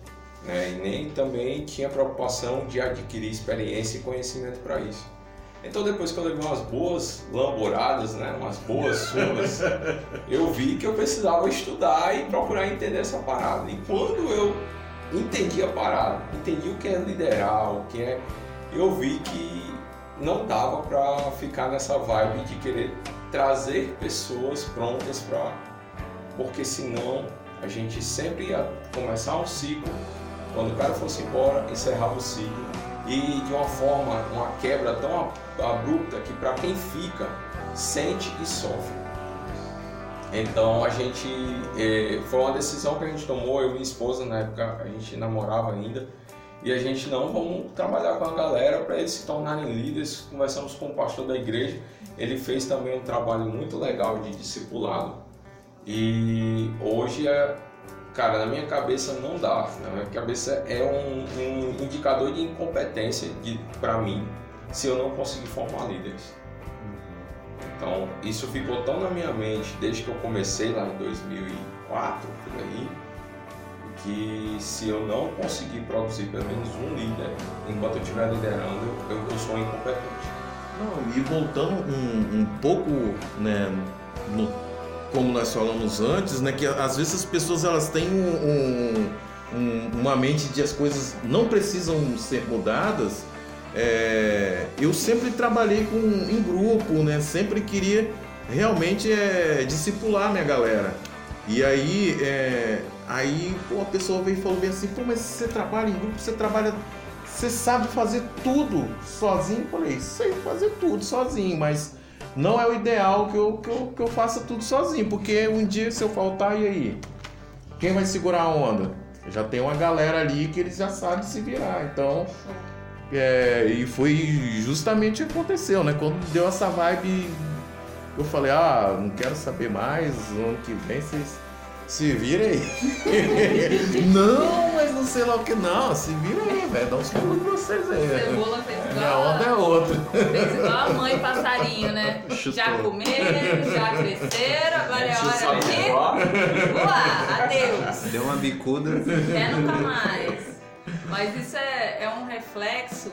né? e nem também tinha preocupação de adquirir experiência e conhecimento para isso. Então depois que eu levei umas boas lamboradas, né, umas boas surras, (laughs) eu vi que eu precisava estudar e procurar entender essa parada. E quando eu entendi a parada, entendi o que é liderar, o que é, eu vi que não dava para ficar nessa vibe de querer trazer pessoas prontas para, porque senão a gente sempre ia começar um ciclo quando o cara fosse embora, encerrava o ciclo e de uma forma, uma quebra tão abrupta que para quem fica sente e sofre. Então a gente é, foi uma decisão que a gente tomou, eu e minha esposa na época a gente namorava ainda e a gente não vamos trabalhar com a galera para eles se tornarem líderes. Conversamos com o pastor da igreja, ele fez também um trabalho muito legal de discipulado e hoje é Cara, na minha cabeça não dá. Na minha cabeça é um, um indicador de incompetência para mim se eu não conseguir formar líderes. Então, isso ficou tão na minha mente desde que eu comecei lá em 2004, por aí, que se eu não conseguir produzir pelo menos um líder enquanto eu estiver liderando, eu, eu sou incompetente. Não, e voltando um, um pouco né, no como nós falamos antes, né, que às vezes as pessoas elas têm um, um, uma mente de as coisas não precisam ser mudadas. É, eu sempre trabalhei com, em grupo, né, sempre queria realmente é, discipular minha galera. E aí, é, Aí, pô, a pessoa veio e falou bem assim, pô, mas você trabalha em grupo, você trabalha. Você sabe fazer tudo sozinho? Eu falei, sei fazer tudo sozinho, mas não é o ideal que eu, que eu, que eu faça tudo sozinho, porque um dia se eu faltar, e aí? Quem vai segurar a onda? Já tem uma galera ali que eles já sabem se virar, então. É, e foi justamente o que aconteceu, né? Quando deu essa vibe, eu falei, ah, não quero saber mais, ano que vem vocês se virem aí. (laughs) não, mas não sei lá o que. Não, se vira aí, velho. Dá uns pulos pra vocês aí. velho. Cebola fez igual. Minha onda é outra. Fez igual a mãe passarinho, né? Chutou. Já comeram, já cresceram, agora é hora de voar. Adeus. Deu uma bicuda. Até nunca mais. Mas isso é, é um reflexo,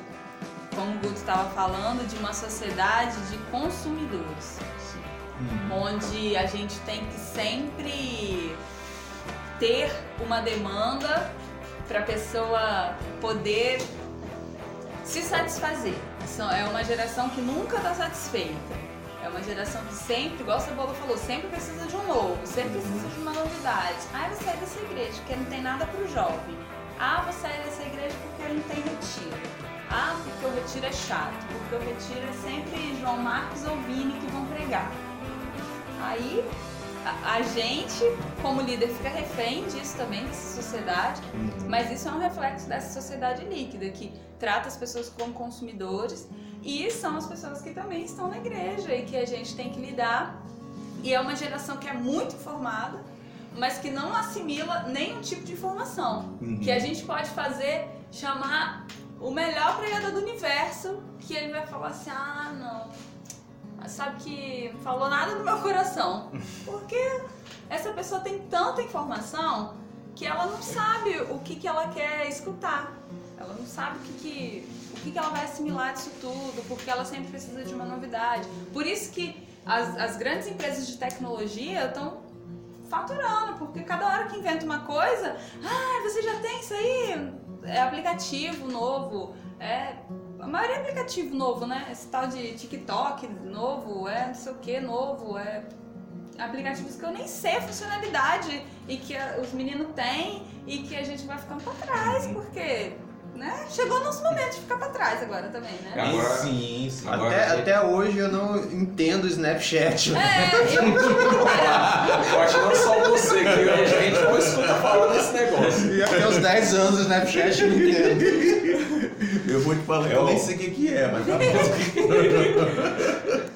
como o Guto estava falando, de uma sociedade de consumidores. Onde a gente tem que sempre ter uma demanda para a pessoa poder se satisfazer. É uma geração que nunca está satisfeita. É uma geração que sempre, igual o Cebola falou, sempre precisa de um novo, sempre precisa de uma novidade. Ah, vou sair dessa igreja porque não tem nada para o jovem. Ah, vou sair dessa igreja porque não tem retiro. Ah, porque o retiro é chato, porque o retiro é sempre João Marcos ou Vini que vão pregar. Aí a, a gente, como líder, fica refém disso também, dessa sociedade, mas isso é um reflexo dessa sociedade líquida, que trata as pessoas como consumidores e são as pessoas que também estão na igreja e que a gente tem que lidar. E é uma geração que é muito informada, mas que não assimila nenhum tipo de informação. Que a gente pode fazer, chamar o melhor pregador do universo, que ele vai falar assim: ah, não, sabe que falou nada no meu coração. Porque essa pessoa tem tanta informação que ela não sabe o que, que ela quer escutar. Ela não sabe o que, que, o que, que ela vai assimilar disso tudo, porque ela sempre precisa de uma novidade. Por isso que as, as grandes empresas de tecnologia estão faturando, porque cada hora que inventa uma coisa, ah, você já tem isso aí? É aplicativo novo, é. A maioria é aplicativo novo, né? Esse tal de TikTok novo, é não sei o que novo, é aplicativos que eu nem sei a funcionalidade e que os meninos têm e que a gente vai ficando pra trás, porque, né? Chegou o nosso momento de ficar pra trás agora também, né? Agora- sim, sim. Agora Até, até hoje eu não entendo o Snapchat. É, (laughs) eu Eu acho que não só você, que a gente não escuta falar desse negócio. E até os 10 anos o Snapchat eu não entendo. Eu vou te falar que eu Eu- nem sei o que, que é, mas tá bom. (laughs)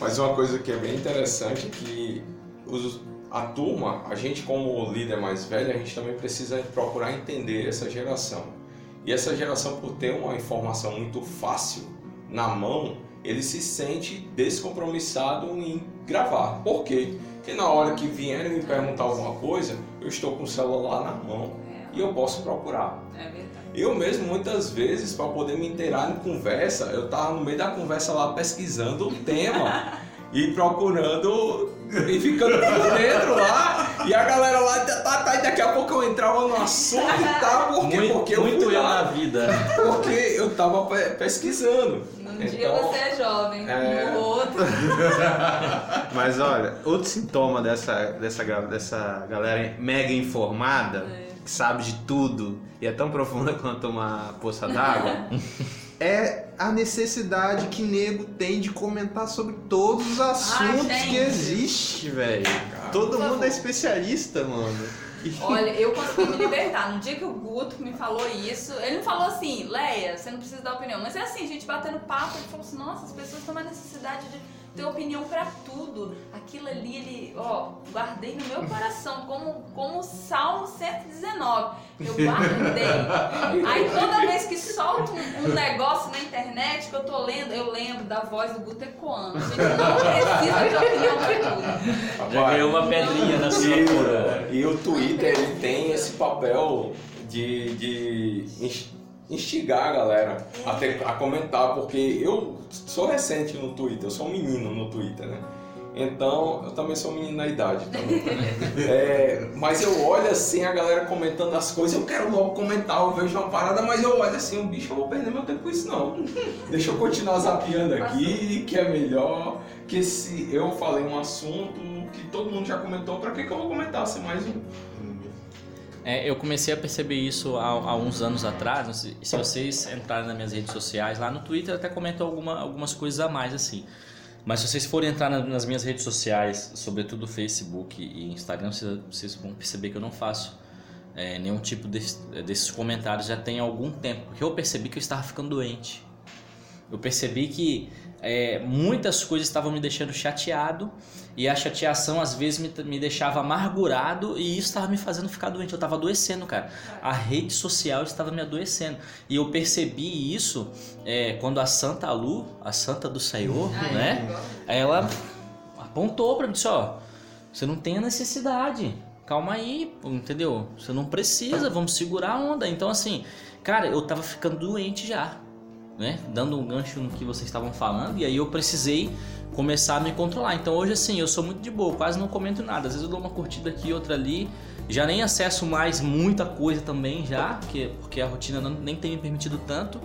Mas uma coisa que é bem interessante é que os- a turma, a gente como líder mais velho, a gente também precisa procurar entender essa geração. E essa geração, por ter uma informação muito fácil na mão, ele se sente descompromissado em gravar. Por quê? Porque na hora que vierem me perguntar alguma coisa, eu estou com o celular na mão e eu posso procurar. É verdade. Eu mesmo, muitas vezes, para poder me inteirar em conversa, eu tava no meio da conversa lá pesquisando o tema (laughs) e procurando e ficando por dentro lá. E a galera lá, tá, tá, tá, e daqui a pouco eu entrava no assunto e tal, por quê? Muito, porque eu muito fui eu na vida. porque eu tava pe- pesquisando. Num dia Então, você é jovem, é. no outro. (laughs) Mas olha, outro sintoma dessa, dessa, dessa galera mega informada, que sabe de tudo e é tão profunda (laughs) quanto uma poça d'água, (laughs) é a necessidade que nego tem de comentar sobre todos os assuntos gente. que existe, velho. Todo Por mundo favor. é especialista, mano. (laughs) Olha, eu consegui me libertar. No dia que o Guto me falou isso, ele não falou assim, Leia, você não precisa dar opinião. Mas é assim, a gente batendo papo, ele falou assim, nossa, as pessoas têm uma necessidade de ter opinião pra tudo. Aquilo ali, ele, ó, guardei no meu coração, como, como o Salmo 119. Eu guardei. Aí toda vez que solta um, um negócio na internet que eu tô lendo, eu lembro da voz do Guto. A gente não precisa de opinião pra tudo. Já ganhou uma pedrinha na sua. E, e o Twitter ele tem esse papel de, de instigar a galera a, ter- a comentar, porque eu sou recente no Twitter, eu sou um menino no Twitter, né? Então, eu também sou um menino na idade também. (laughs) É, mas eu olho assim, a galera comentando as coisas, eu quero logo comentar, eu vejo uma parada, mas eu olho assim, o bicho, eu vou perder meu tempo com isso não. Deixa eu continuar zapeando aqui, que é melhor, que se eu falei um assunto que todo mundo já comentou, pra que, que eu vou comentar se mais um? É, eu comecei a perceber isso há, há uns anos atrás. Se vocês entrarem nas minhas redes sociais, lá no Twitter até comento alguma, algumas coisas a mais assim. Mas se vocês forem entrar na- nas minhas redes sociais, sobretudo Facebook e Instagram, vocês, vão perceber que eu não faço é, nenhum tipo desse- desses comentários já tem algum tempo, porque eu percebi que eu estava ficando doente. Eu percebi que é, muitas coisas estavam me deixando chateado e a chateação às vezes me, me deixava amargurado e isso estava me fazendo ficar doente. Eu estava adoecendo, cara. A rede social estava me adoecendo. E eu percebi isso é, quando a Santa Lu, a Santa do Senhor, né? Ela apontou pra mim, disse, ó, você não tem a necessidade. Calma aí, entendeu? Você não precisa, vamos segurar a onda. Então assim, cara, eu tava ficando doente já, né? Dando um gancho no que vocês estavam falando e aí eu precisei começar a me controlar. Então hoje assim, eu sou muito de boa, quase não comento nada. Às vezes eu dou uma curtida aqui, outra ali. Já nem acesso mais muita coisa também já, porque, porque a rotina não, nem tem me permitido tanto.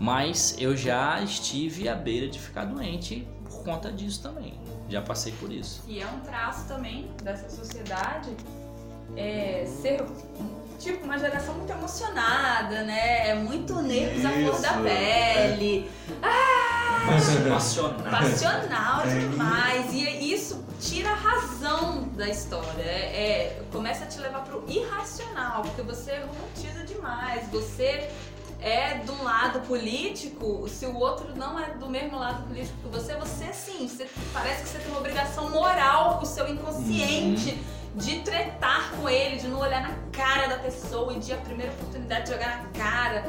Mas eu já estive à beira de ficar doente por conta disso também. Já passei por isso. E é um traço também dessa sociedade é, ser tipo uma geração muito emocionada, né? É muito nervos à flor da pele, Passional. passional demais. E isso tira a razão da história. É, é- começa a te levar pro irracional, porque você romantiza demais. Você é de um lado político, se o outro não é do mesmo lado político que você, você sim, você, parece que você tem uma obrigação moral com o seu inconsciente de tretar com ele, olhar na cara da pessoa e de a primeira oportunidade de jogar na cara.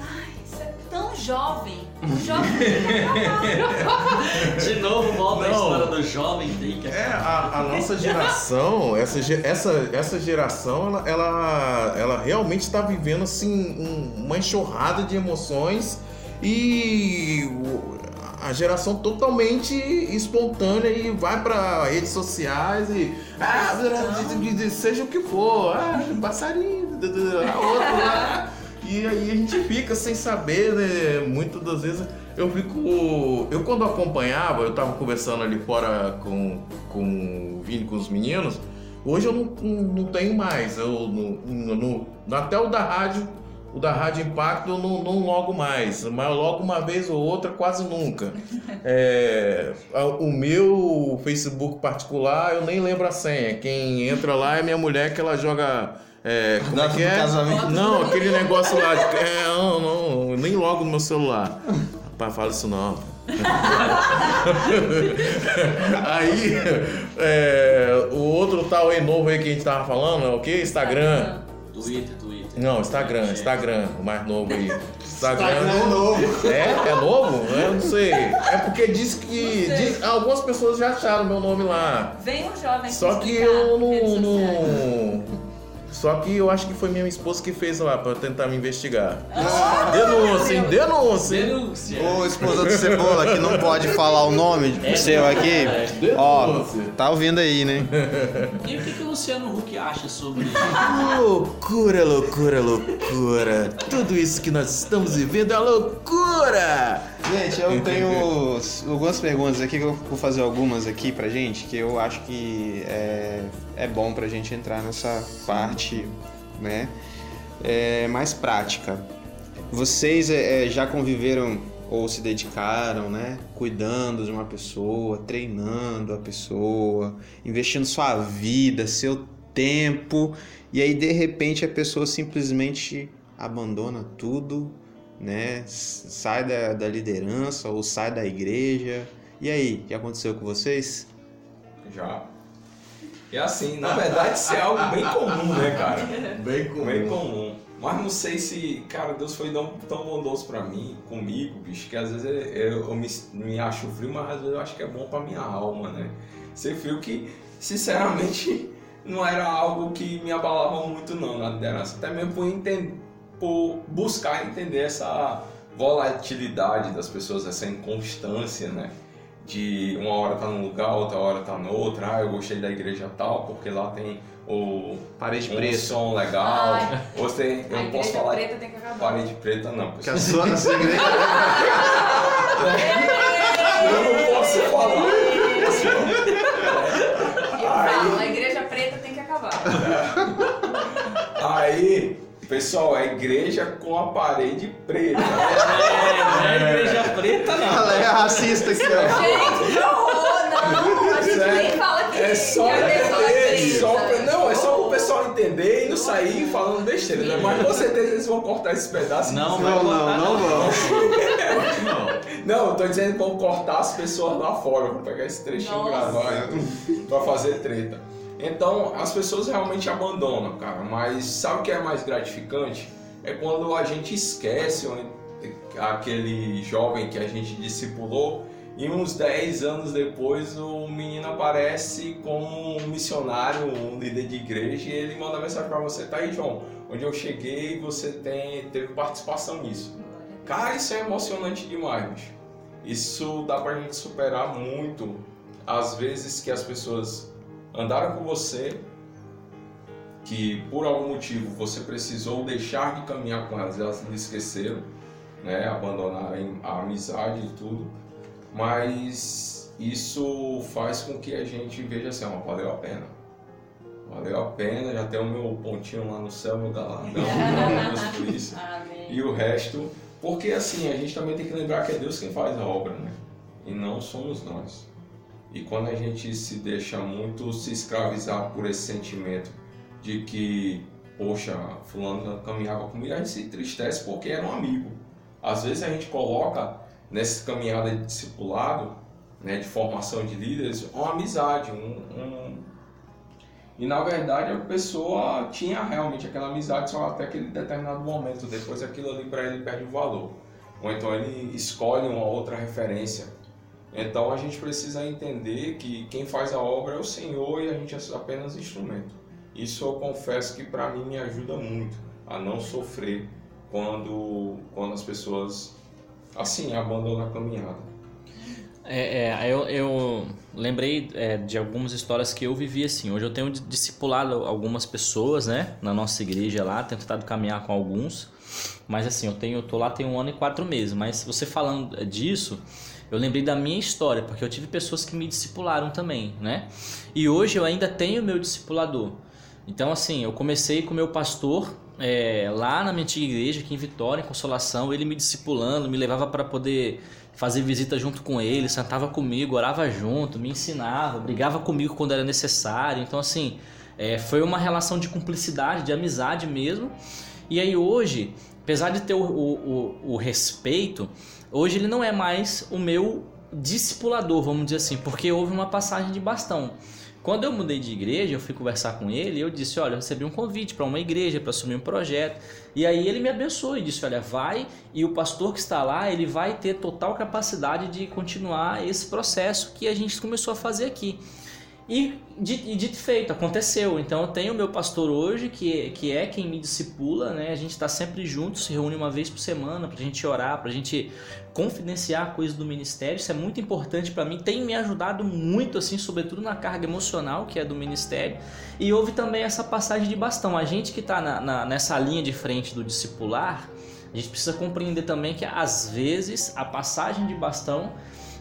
Ai, isso é tão jovem. O jovem tem que acabar. (laughs) De novo, volta a história do jovem tem que É, a, a nossa geração, essa, essa, essa geração, ela, ela, ela realmente está vivendo assim um- uma enxurrada de emoções e a geração totalmente espontânea e vai para redes sociais e ah, de- seja o que for, ah, passarinho, a outra lá. E aí a gente fica sem saber, né? Muitas das vezes eu fico. Eu quando acompanhava, eu tava conversando ali fora com, com o Vini, com os meninos. Hoje eu não, não, não tenho mais. Eu, no, no- no- até o da rádio, o da Rádio Impacto eu não, não logo mais. Mas eu logo uma vez ou outra, quase nunca. (laughs) É, o meu Facebook particular, eu nem lembro a senha. Quem entra lá é minha mulher que ela joga. É, como é que é? casamento. Não, aquele negócio lá. De, é, não, não, nem logo no meu celular. Rapaz, fala isso não. (laughs) aí, é, o outro tal aí novo aí que a gente tava falando é o quê? Instagram. Twitter, Twitter. Não, Instagram, Instagram, o mais novo aí. Instagram. Instagram é novo. É? É novo? Eu não sei. É porque diz que. Diz- algumas pessoas já acharam meu nome lá. Vem um jovem Só que eu não. Só que eu acho que foi minha esposa que fez lá pra tentar me investigar. denúncia, hein? Denúncia. Denúncia. Ô, esposa do Cebola, que não pode falar o nome seu aqui. Ó, Denúncia. tá ouvindo aí, né? (laughs) E o que, que o Luciano Huck acha sobre Loucura, loucura, loucura. Tudo isso que nós estamos vivendo é loucura. Gente, eu tenho algumas perguntas aqui, que eu vou fazer algumas aqui pra gente, que eu acho que é, é bom pra gente entrar nessa parte, né, é, mais prática. Vocês é, é, já conviveram ou se dedicaram, né, cuidando de uma pessoa, treinando a pessoa, investindo sua vida, seu tempo, e aí de repente a pessoa simplesmente abandona tudo né? Sai da, da liderança ou sai da igreja. E aí, o que aconteceu com vocês? Já. E assim, na verdade isso é algo bem comum, né, cara? (laughs) Bem comum. Bem comum. Mas não sei se, cara, Deus foi tão, tão bondoso pra mim, comigo, bicho, que às vezes eu, eu me, me acho frio, mas às vezes eu acho que é bom pra minha alma, né? Ser frio que, sinceramente, (laughs) não era algo que me abalava muito não na liderança. Até mesmo por, enten- por buscar entender essa volatilidade das pessoas, essa inconstância, né? De uma hora tá num lugar, outra hora tá noutra. Ah, eu gostei da igreja tal, porque lá tem o Parede um preta. som legal. Ai. Ou eu A não posso igreja falar preta tem que acabar. parede preta não, Que a sua, a sua igreja... (laughs) Eu não posso falar. Falo, a igreja preta tem que acabar. Pessoal, é igreja com a parede preta. (laughs) É, não é igreja preta, não. Ela é racista aqui, ó. Gente, que horror! Não, a gente nem fala que É só que é entender, preta. só pra- não, é só pro pessoal entender e não sair falando besteira, né? Mas com certeza eles vão cortar esse pedaço. Não, Não, não, não vão. Não. Não, eu tô dizendo que vão cortar as pessoas lá fora, vou pegar esse trechinho e gravar pra fazer treta. Então, as pessoas realmente abandonam, cara, mas sabe o que é mais gratificante? É quando a gente esquece aquele jovem que a gente discipulou e uns 10 anos depois o menino aparece como um missionário, um líder de igreja e ele manda mensagem pra você, tá aí João, onde eu cheguei você tem, teve participação nisso. Cara, isso é emocionante demais, bicho. Isso dá pra gente superar muito as vezes que as pessoas andaram com você, que por algum motivo você precisou deixar de caminhar com elas, elas lhe esqueceram, né? Abandonaram a amizade e tudo. Mas isso faz com que a gente veja assim, ó, valeu a pena. Valeu a pena, já tem o meu pontinho lá no céu, meu galardão, (laughs) isso e o resto, porque assim, a gente também tem que lembrar que é Deus quem faz a obra, né? E não somos nós. E quando a gente se deixa muito se escravizar por esse sentimento de que, poxa, fulano caminhava comigo, a gente se entristece porque era um amigo. Às vezes a gente coloca nessa caminhada de discipulado, né, de formação de líderes, uma amizade, um, um e na verdade a pessoa tinha realmente aquela amizade só até aquele determinado momento. Depois aquilo ali para ele perde o valor. Ou então ele escolhe uma outra referência. Então a gente precisa entender que quem faz a obra é o Senhor e a gente é apenas instrumento. Isso eu confesso que para mim me ajuda muito a não sofrer quando, quando as pessoas assim abandonam a caminhada. É, é, eu, eu lembrei é, de algumas histórias que eu vivi assim. Hoje eu tenho discipulado algumas pessoas, né, na nossa igreja lá, tenho tentado caminhar com alguns. Mas assim, eu tenho, eu tô lá tem um ano e quatro meses. Mas você falando disso, eu lembrei da minha história, porque eu tive pessoas que me discipularam também, né? E hoje eu ainda tenho meu discipulador. Então, assim, eu comecei com meu pastor é, lá na minha antiga igreja, aqui em Vitória, em Consolação, ele me discipulando, me levava para poder fazer visita junto com ele, sentava comigo, orava junto, me ensinava, brigava comigo quando era necessário. Então, assim, é, foi uma relação de cumplicidade, de amizade mesmo. E aí hoje, apesar de ter o, o, o, o respeito, hoje ele não é mais o meu discipulador, vamos dizer assim, porque houve uma passagem de bastão. Quando eu mudei de igreja, eu fui conversar com ele, eu disse, olha, eu recebi um convite para uma igreja, para assumir um projeto. E aí ele me abençoou e disse, olha, vai e o pastor que está lá, ele vai ter total capacidade de continuar esse processo que a gente começou a fazer aqui. E e dito feito, aconteceu. Então eu tenho o meu pastor hoje, que, que é quem me discipula, né? A gente está sempre junto, se reúne uma vez por semana para a gente orar, para a gente confidenciar coisas do ministério. Isso é muito importante para mim, tem me ajudado muito, assim, sobretudo na carga emocional que é do ministério. E houve também essa passagem de bastão. A gente que está nessa linha de frente do discipular, a gente precisa compreender também que às vezes a passagem de bastão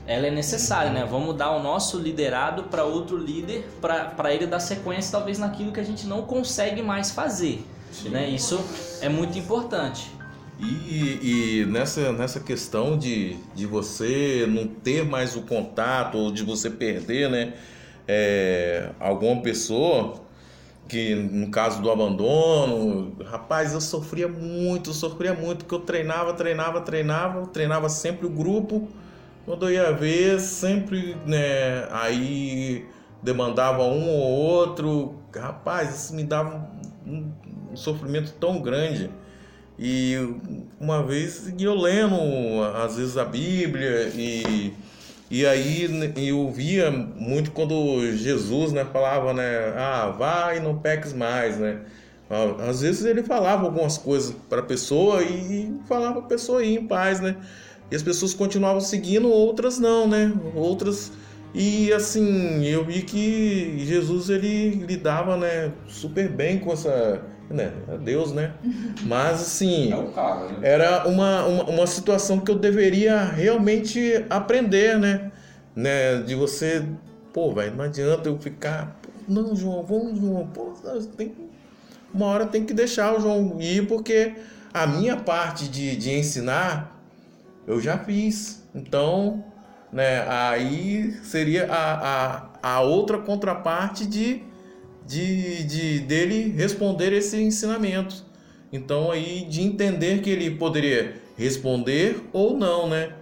ela é necessária, né? Vamos dar o nosso liderado para outro líder, para ele dar sequência talvez naquilo que a gente não consegue mais fazer. Né? Isso é muito importante. E, e nessa, nessa questão de, de você não ter mais o contato, ou de você perder, né? é, alguma pessoa, que no caso do abandono, rapaz, eu sofria muito, sofria muito, porque eu treinava, treinava, treinava, treinava sempre o grupo. Quando ia ver, sempre, né, aí demandava um ou outro. Rapaz, isso me dava um, um sofrimento tão grande. E uma vez eu lendo, às vezes, a Bíblia, e, e aí né, eu via muito quando Jesus né, falava, né? Ah, vai e não peques mais, né? Às vezes ele falava algumas coisas para a pessoa e falava a pessoa ir em paz, né? E as pessoas continuavam seguindo, outras não, né? Outras e assim, eu vi que Jesus ele lidava, né, super bem com essa, né, Deus, né? (laughs) Mas assim, É o cara, né? era uma, uma, uma situação que eu deveria realmente aprender, né? né? De você, pô, velho, não adianta eu ficar, não, João, vamos, João, pô, tem uma hora tem que deixar o João ir, porque a minha parte de, de ensinar eu já fiz. Então, né, aí seria a, a, a outra contraparte de, de, de dele responder esse ensinamento. Então aí de entender que ele poderia responder ou não, né?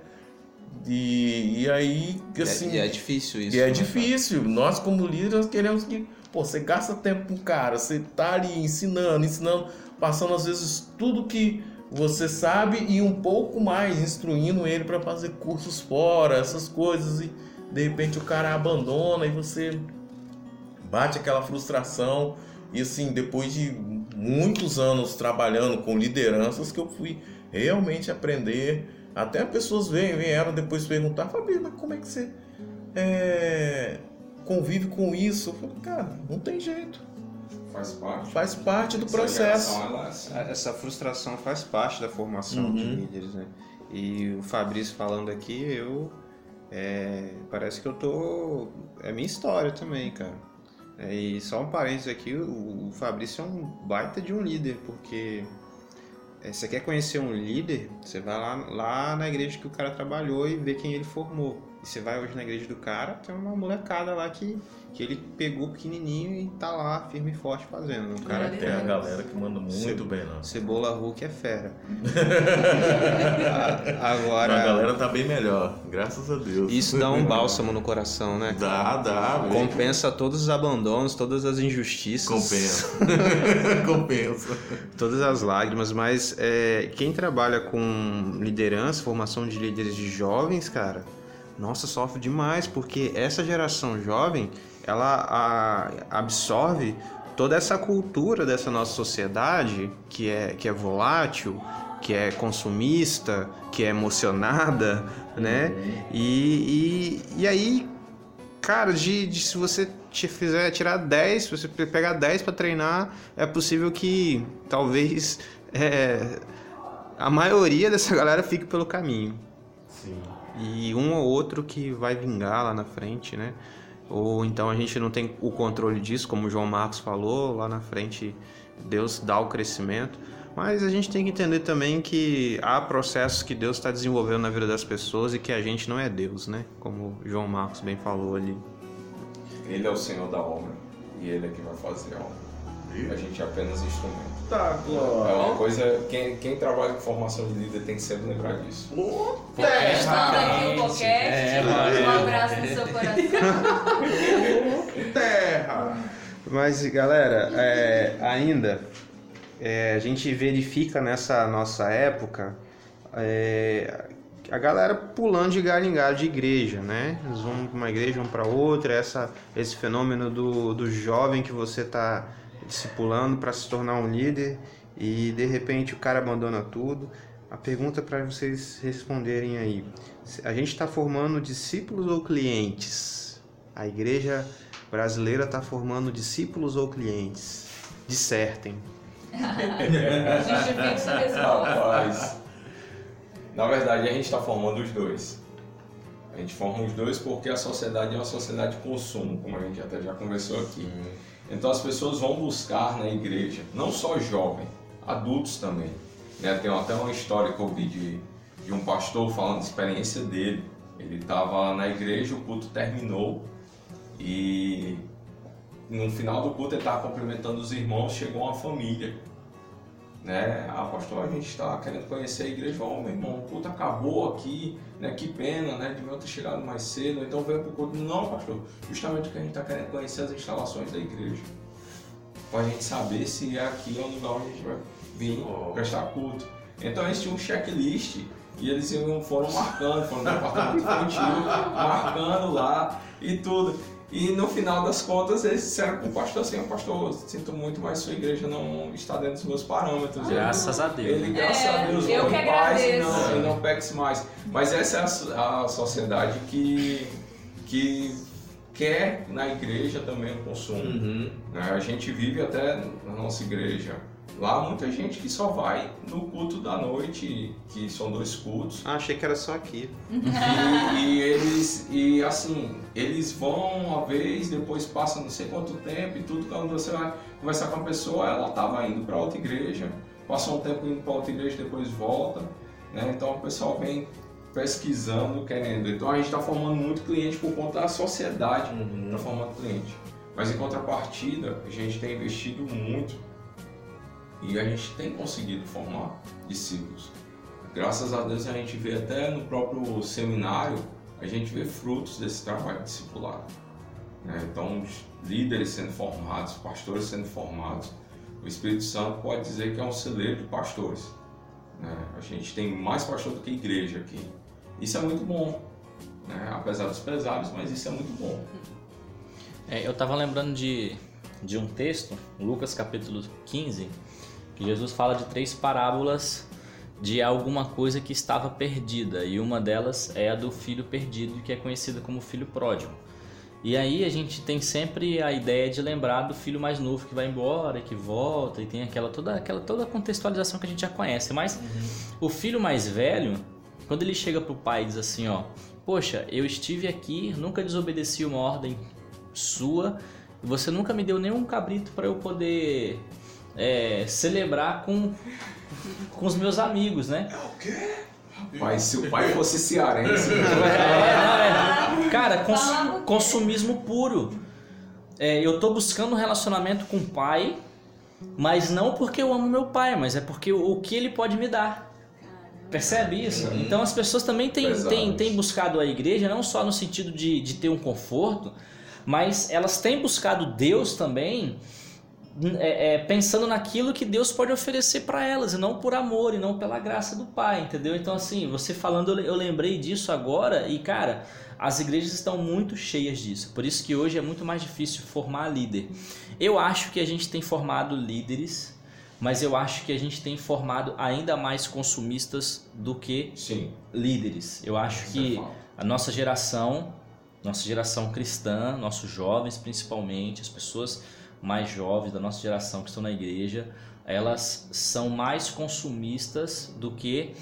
E, e aí, assim. E é, e é difícil isso. E é né, difícil. Nós, como líderes, queremos que. Pô, você gasta tempo com o cara, você tá ali ensinando, ensinando, passando às vezes tudo que você sabe e um pouco mais, instruindo ele para fazer cursos fora, essas coisas. E de repente o cara abandona e você bate aquela frustração. E assim, depois de muitos anos trabalhando com lideranças, que eu fui realmente aprender. Até pessoas vieram depois perguntar, Fabio, mas como é que você é, convive com isso? Eu falei, cara, não tem jeito. Faz parte. Faz parte do Essa processo. geração, ela é assim. Essa frustração faz parte da formação de Uhum. líderes, né? E o Fabrício falando aqui, eu. é, parece que eu tô. É minha história também, cara. É, e só um parênteses aqui: o, o Fabrício é um baita de um líder, porque. é, você quer conhecer um líder, você vai lá, lá na igreja que o cara trabalhou e vê quem ele formou. Você vai hoje na igreja do cara, tem uma molecada lá que, que ele pegou pequenininho e tá lá firme e forte fazendo. O cara Tem a galera que manda muito Sim. bem, não. Cebola Hulk é fera. (laughs) A Agora, galera tá bem melhor, graças a Deus. isso dá um bálsamo no coração, né? Dá, dá. velho. Compensa todos os abandonos, todas as injustiças. Compensa. (laughs) Compensa. Todas as lágrimas, mas é, quem trabalha com liderança, formação de líderes de jovens, cara, nossa, sofre demais, porque essa geração jovem, ela a- absorve toda essa cultura dessa nossa sociedade, que é, que é volátil, que é consumista, que é emocionada, (laughs) né? E, e, e aí, cara, de, de se você te fizer tirar 10, se você pegar 10 para treinar, é possível que talvez (laughs) é, a maioria dessa galera fique pelo caminho. E um ou outro que vai vingar lá na frente, né? Ou então a gente não tem o controle disso, como o João Marcos falou, lá na frente Deus dá o crescimento. Mas a gente tem que entender também que há processos que Deus está desenvolvendo na vida das pessoas e que a gente não é Deus, né? Como o João Marcos bem falou ali. Ele é o Senhor da obra e ele é que vai fazer a obra. A gente é apenas instrumento. Tá, É Glória. uma coisa, quem, quem trabalha com formação de líder tem que sempre lembrar disso. Estando aqui o podcast, É, um abraço no seu coração. (laughs) Terra. Mas, galera, é, ainda é, a gente verifica nessa nossa época é, a galera pulando de galho em galho de igreja, né? Eles vão para uma igreja, vão para outra, essa, esse fenômeno do, do jovem que você está discipulando para se tornar um líder e de repente o cara abandona tudo. A pergunta para vocês responderem aí: a gente está formando discípulos ou clientes? A igreja brasileira está formando discípulos ou clientes? Dissertem. (laughs) Rapaz, na verdade a gente está formando os dois. A gente forma os dois porque a sociedade é uma sociedade de consumo, como a gente até já conversou aqui. Então as pessoas vão buscar na igreja, não só jovem, adultos também. Né? Tem até uma história que eu vi de, de um pastor falando da experiência dele. Ele estava na igreja, o culto terminou e no final do culto ele estava cumprimentando os irmãos, chegou uma família né? Ah, pastor, a gente está querendo conhecer a igreja. Ó, meu irmão, o culto acabou aqui, né? Que pena, né? Deviam ter chegado mais cedo, então veio pro culto. Não, pastor, justamente porque a gente está querendo conhecer as instalações da igreja. Para a gente saber se é aqui o lugar onde a gente vai vir Oh. prestar culto. Então eles tinham um checklist e eles foram marcando, foram no departamento infantil, (laughs) marcando lá e tudo. E no final das contas eles disseram pro pastor assim, "Ó, pastor, sinto muito, mas sua igreja não está dentro dos meus parâmetros. Graças a Deus. Ele, graças É, a Deus, eu que paz e não, e não peques mais. Mas essa é a a, sociedade que, que quer na igreja também o consumo. Uhum. né? A gente vive até na nossa igreja Lá muita gente que só vai no culto da noite, que são dois cultos. Ah, achei que era só aqui. E, e eles, e assim, eles vão uma vez, depois passa não sei quanto tempo e tudo, quando você vai conversar com a pessoa, ela estava indo para outra igreja, passou um tempo indo para outra igreja, depois volta, né? Então o pessoal vem pesquisando, querendo. Então a gente está formando muito cliente por conta da sociedade, está formando cliente. Mas em contrapartida, a gente tem investido muito e a gente tem conseguido formar discípulos. Graças a Deus a gente vê até no próprio seminário, a gente vê frutos desse trabalho discipulado. né? Então, líderes sendo formados, pastores sendo formados. O Espírito Santo pode dizer que é um celeiro de pastores. né? A gente tem mais pastor do que igreja aqui. Isso é muito bom, né? apesar dos pesares, mas isso é muito bom. É, eu tava lembrando de, de um texto, Lucas capítulo 15, que Jesus fala de três parábolas de alguma coisa que estava perdida, e uma delas é a do filho perdido, que é conhecida como filho pródigo. E aí a gente tem sempre a ideia de lembrar do filho mais novo que vai embora, que volta, e tem aquela toda aquela toda a contextualização que a gente já conhece, mas o filho mais velho, quando ele chega pro pai e diz assim, ó: "Poxa, eu estive aqui, nunca desobedeci uma ordem sua, você nunca me deu nenhum cabrito para eu poder é, celebrar com com os meus amigos, né? Mas se o pai fosse cearense, (laughs) É, não, é. Cara, cons- o quê? consumismo puro. É, eu tô buscando um relacionamento com o pai, mas não porque eu amo meu pai, mas é porque o, o que ele pode me dar. Percebe isso? Então as pessoas também têm, têm, têm buscado a igreja não só no sentido de, de ter um conforto, mas elas têm buscado Deus também é, é, pensando naquilo que Deus pode oferecer para elas, e não por amor, e não pela graça do Pai, entendeu? Então, assim, você falando, eu le- eu lembrei disso agora, e cara, as igrejas estão muito cheias disso, por isso que hoje é muito mais difícil formar líder. Eu acho que a gente tem formado líderes, mas eu acho que a gente tem formado ainda mais consumistas do que sim. líderes. Eu acho que é a nossa geração, nossa geração cristã, nossos jovens principalmente, as pessoas mais jovens da nossa geração que estão na igreja, elas são mais consumistas do que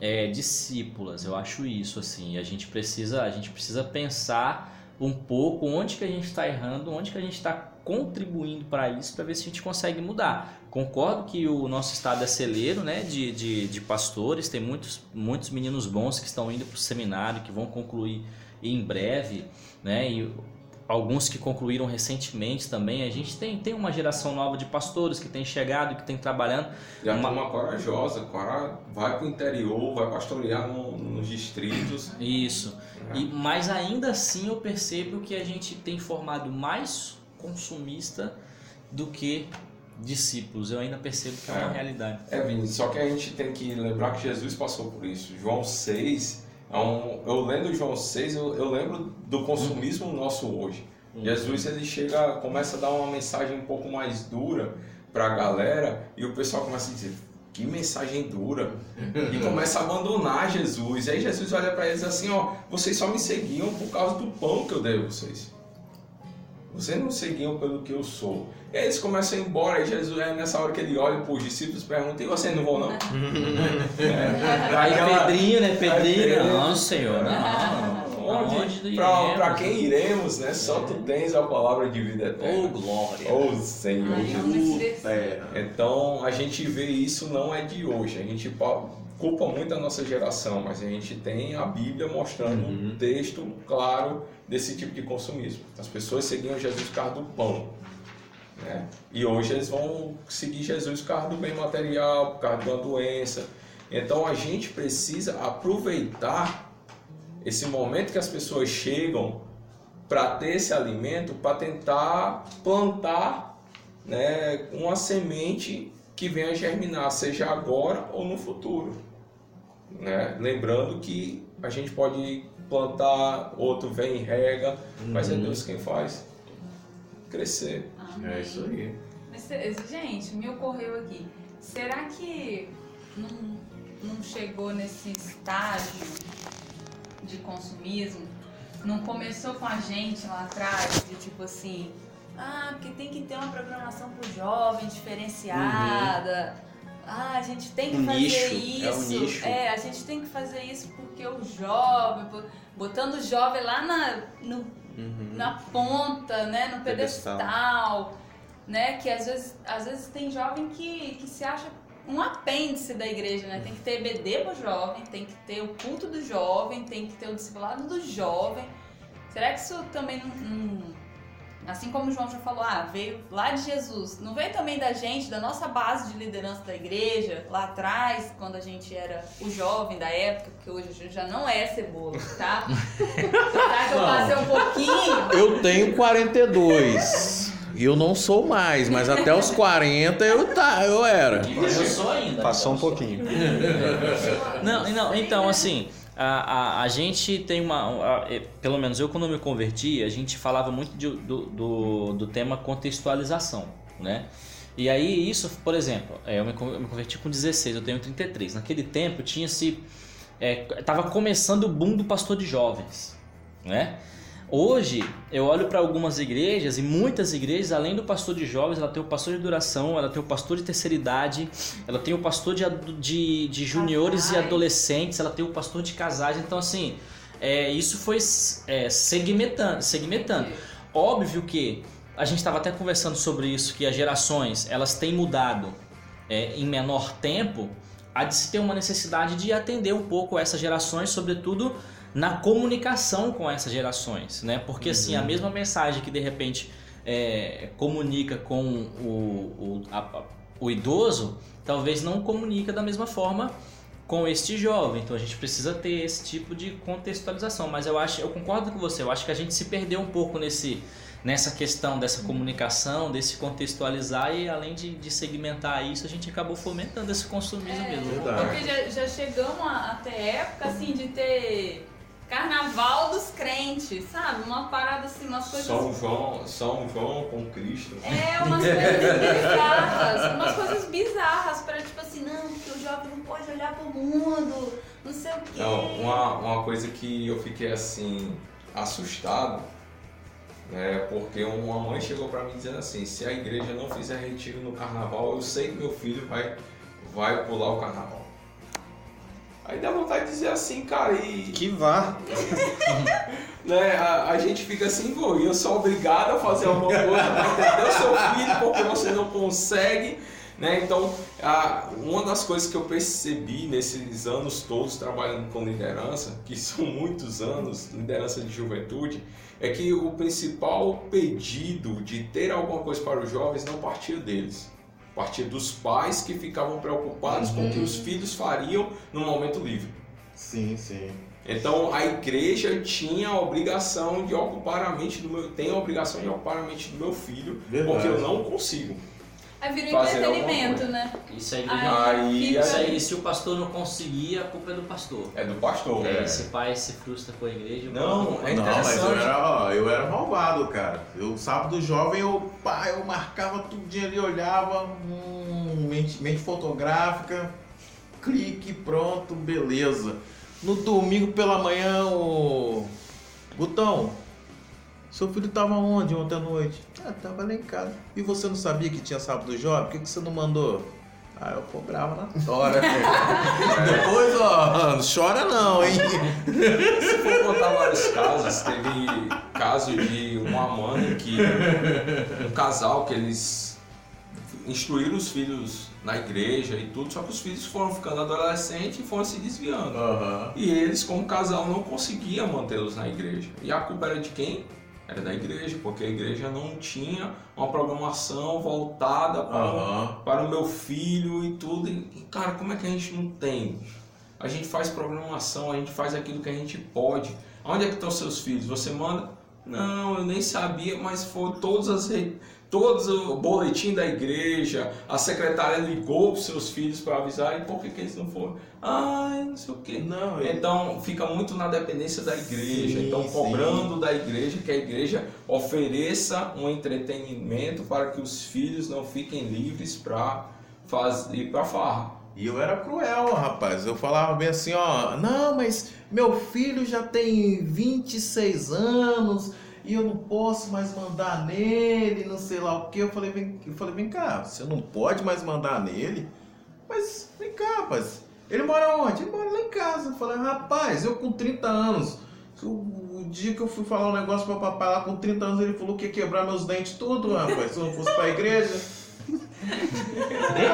é, discípulas. Eu acho isso assim. A gente precisa, a gente precisa pensar um pouco onde que a gente está errando, onde que a gente está contribuindo para isso, para ver se a gente consegue mudar. Concordo que o nosso estado é celeiro né, de, de, de pastores, tem muitos, muitos meninos bons que estão indo para o seminário, que vão concluir em breve, né, e alguns que concluíram recentemente também. A gente tem, tem uma geração nova de pastores que tem chegado, que tem trabalhando. E a Uma- turma corajosa, cora- vai pro interior, vai pastorear no- nos distritos. Isso. E, mas ainda assim eu percebo que a gente tem formado mais consumista do que discípulos. Eu ainda percebo que é uma É. realidade. É, Vini, só que a gente tem que lembrar que Jesus passou por isso. João 6, é um, eu lendo João 6, eu, eu lembro do consumismo nosso hoje. Jesus ele chega, começa a dar uma mensagem um pouco mais dura para a galera e o pessoal começa a dizer: que mensagem dura! E (laughs) começa a abandonar Jesus. Aí Jesus olha para eles assim: ó, vocês só me seguiam por causa do pão que eu dei a vocês. Vocês não seguiam pelo que eu sou. E aí eles começam a ir embora, aí Jesus, é nessa hora que ele olha para os discípulos e pergunta: e vocês não vão não? É, (laughs) Aí aquela- Pedrinho, né? Pedrinho, Pedrinho. não, senhor, não. Onde, Onde pra quem iremos, né? Só tu tens a palavra de vida Ô, eterna. glória. Oh, Senhor Jesus. Então a gente vê isso não é de hoje. A gente culpa muito a nossa geração, mas a gente tem a Bíblia mostrando um texto claro desse tipo de consumismo. As pessoas seguiam Jesus por causa do pão. Né? E hoje eles vão seguir Jesus por causa do bem material, por causa de uma doença. Então a gente precisa aproveitar esse momento que as pessoas chegam para ter esse alimento, para tentar plantar né, uma semente que venha germinar, seja agora ou no futuro. Né? Lembrando que a gente pode plantar, outro vem e rega, mas é Deus quem faz crescer. Amém. É isso aí. Mas, eh, gente, me ocorreu aqui. Será que não, não chegou nesse estágio de consumismo? Não começou com a gente lá atrás, de tipo assim, Ah, porque tem que ter uma programação pro jovem diferenciada. Ah, a gente tem que Um fazer nicho, isso. é um. É, a gente tem que fazer isso porque o jovem, bo- botando o jovem lá na, no- na ponta, né, no Pedestal. pedestal, né, que às vezes, às vezes tem jovem que, que se acha um apêndice da igreja, né? Tem que ter EBD pro jovem, tem que ter o culto do jovem, tem que ter o discipulado do jovem. Será que isso também não, não- Assim como o João já falou, ah, veio lá de Jesus. Não veio também da gente, da nossa base de liderança da igreja, lá atrás, quando a gente era o jovem da época, porque hoje a gente já não é cebola, tá? (laughs) Apesar que eu passei um pouquinho. Eu tenho 42. E eu não sou mais, mas até os 40 eu, tá, eu era. Eu sou ainda. Passou um pouquinho. Não, não, então assim, a, a, a gente tem uma. a- pelo menos eu quando me converti, a gente falava muito de- do, do, do tema contextualização, né? E aí isso, por exemplo, é, eu, me, converti com 16, eu tenho 33. Naquele tempo tinha-se. É, tava começando o boom do pastor de jovens, né? Hoje eu olho para algumas igrejas e muitas igrejas, além do pastor de jovens, ela tem o pastor de duração, ela tem o pastor de terceira idade, ela tem o pastor de, de, de juniores e Casais. adolescentes, ela tem o pastor de casais. Então, assim, é, isso foi é, segmentando, segmentando. Óbvio que a gente estava até conversando sobre isso, que as gerações elas têm mudado é, em menor tempo, há de se ter uma necessidade de atender um pouco essas gerações, sobretudo na comunicação com essas gerações, né? Porque assim, a mesma mensagem que de repente é, comunica com o, o, a- o idoso, talvez não comunica da mesma forma com este jovem. Então a gente precisa ter esse tipo de contextualização. Mas eu acho, eu concordo com você. Eu acho que a gente se perdeu um pouco nesse nessa questão dessa comunicação, desse contextualizar e além de, de segmentar isso, a gente acabou fomentando esse consumismo É, mesmo. Verdade. Porque já, já chegamos a, a ter época assim de ter carnaval dos crentes, sabe? Uma parada assim, umas coisas. São João, São João com Cristo. É, umas coisas bizarras, umas coisas bizarras para tipo assim, não, porque o jovem não pode olhar pro mundo, não sei o quê. Não, uma, uma coisa que eu fiquei assim, assustado, né? Porque uma mãe chegou pra mim dizendo assim, se a igreja não fizer retiro no carnaval, eu sei que meu filho vai, vai pular o carnaval. Aí dá vontade de dizer assim, cara, e Que vá. (laughs) né, a, a gente fica assim, pô, e eu sou obrigado a fazer alguma coisa pra entender o seu filho porque você não consegue, né? Então, a, uma das coisas que eu percebi nesses anos todos trabalhando com liderança, que são muitos anos, liderança de juventude, é que o principal pedido de ter alguma coisa para os jovens não partia deles. Partia dos pais que ficavam preocupados com o que os filhos fariam no momento livre. Sim, sim. Então a igreja tinha a obrigação de ocupar a mente do meu, tem a obrigação de ocupar a mente do meu filho, Verdade. porque eu não consigo. Aí vira um entretenimento, né? Isso aí, Aí isso aí, se o pastor não conseguir, a culpa é do pastor. é do pastor. É, esse pai se frustra com a igreja. Não, é Não, mas eu era, ó, eu era malvado, cara. Eu, sábado jovem, eu, pá, eu marcava tudinho ali, olhava, hum, mente, mente fotográfica, clique, pronto, beleza. No domingo pela manhã, o. Botão, seu filho tava onde ontem à noite? Ah, tava lá em casa. E você não sabia que tinha sábado jovem? Por que, que você não mandou? Ah, eu cobrava na tora. (laughs) Depois, ó, não chora não, hein? Se for contar vários casos, teve caso de uma mãe que um casal que eles instruíram os filhos na igreja e tudo, só que os filhos foram ficando adolescentes e foram se desviando. Aham. E eles, como casal, não conseguiam mantê-los na igreja. E a culpa era de quem? Era da igreja, porque a igreja não tinha uma programação voltada para, o- Aham. para o meu filho e tudo. E, cara, como é que a gente não tem? A gente faz programação, a gente faz aquilo que a gente pode. Onde é que estão seus filhos? Você manda? Não, eu nem sabia, mas foi todas as re- todos o boletim da igreja, a secretária ligou para seus filhos para avisar, e por que, que eles não foram? Ai, não sei o quê. Não, eu- Então fica muito na dependência da igreja. Sim, então sim. cobrando da igreja que a igreja ofereça um entretenimento para que os filhos não fiquem livres para fazer para farra. E eu era cruel, rapaz. Eu falava bem assim, ó, não, mas meu filho já tem 26 anos, e eu não posso mais mandar nele, não sei lá o que. Eu falei, vem, eu falei, vem cá, você não pode mais mandar nele? Mas vem cá, rapaz. Ele mora onde? Ele mora lá em casa. Eu falei, rapaz, eu com 30 anos. O, dia que eu fui falar um negócio pro papai lá com 30 anos, ele falou que ia quebrar meus dentes tudo, rapaz, se eu não fosse pra igreja.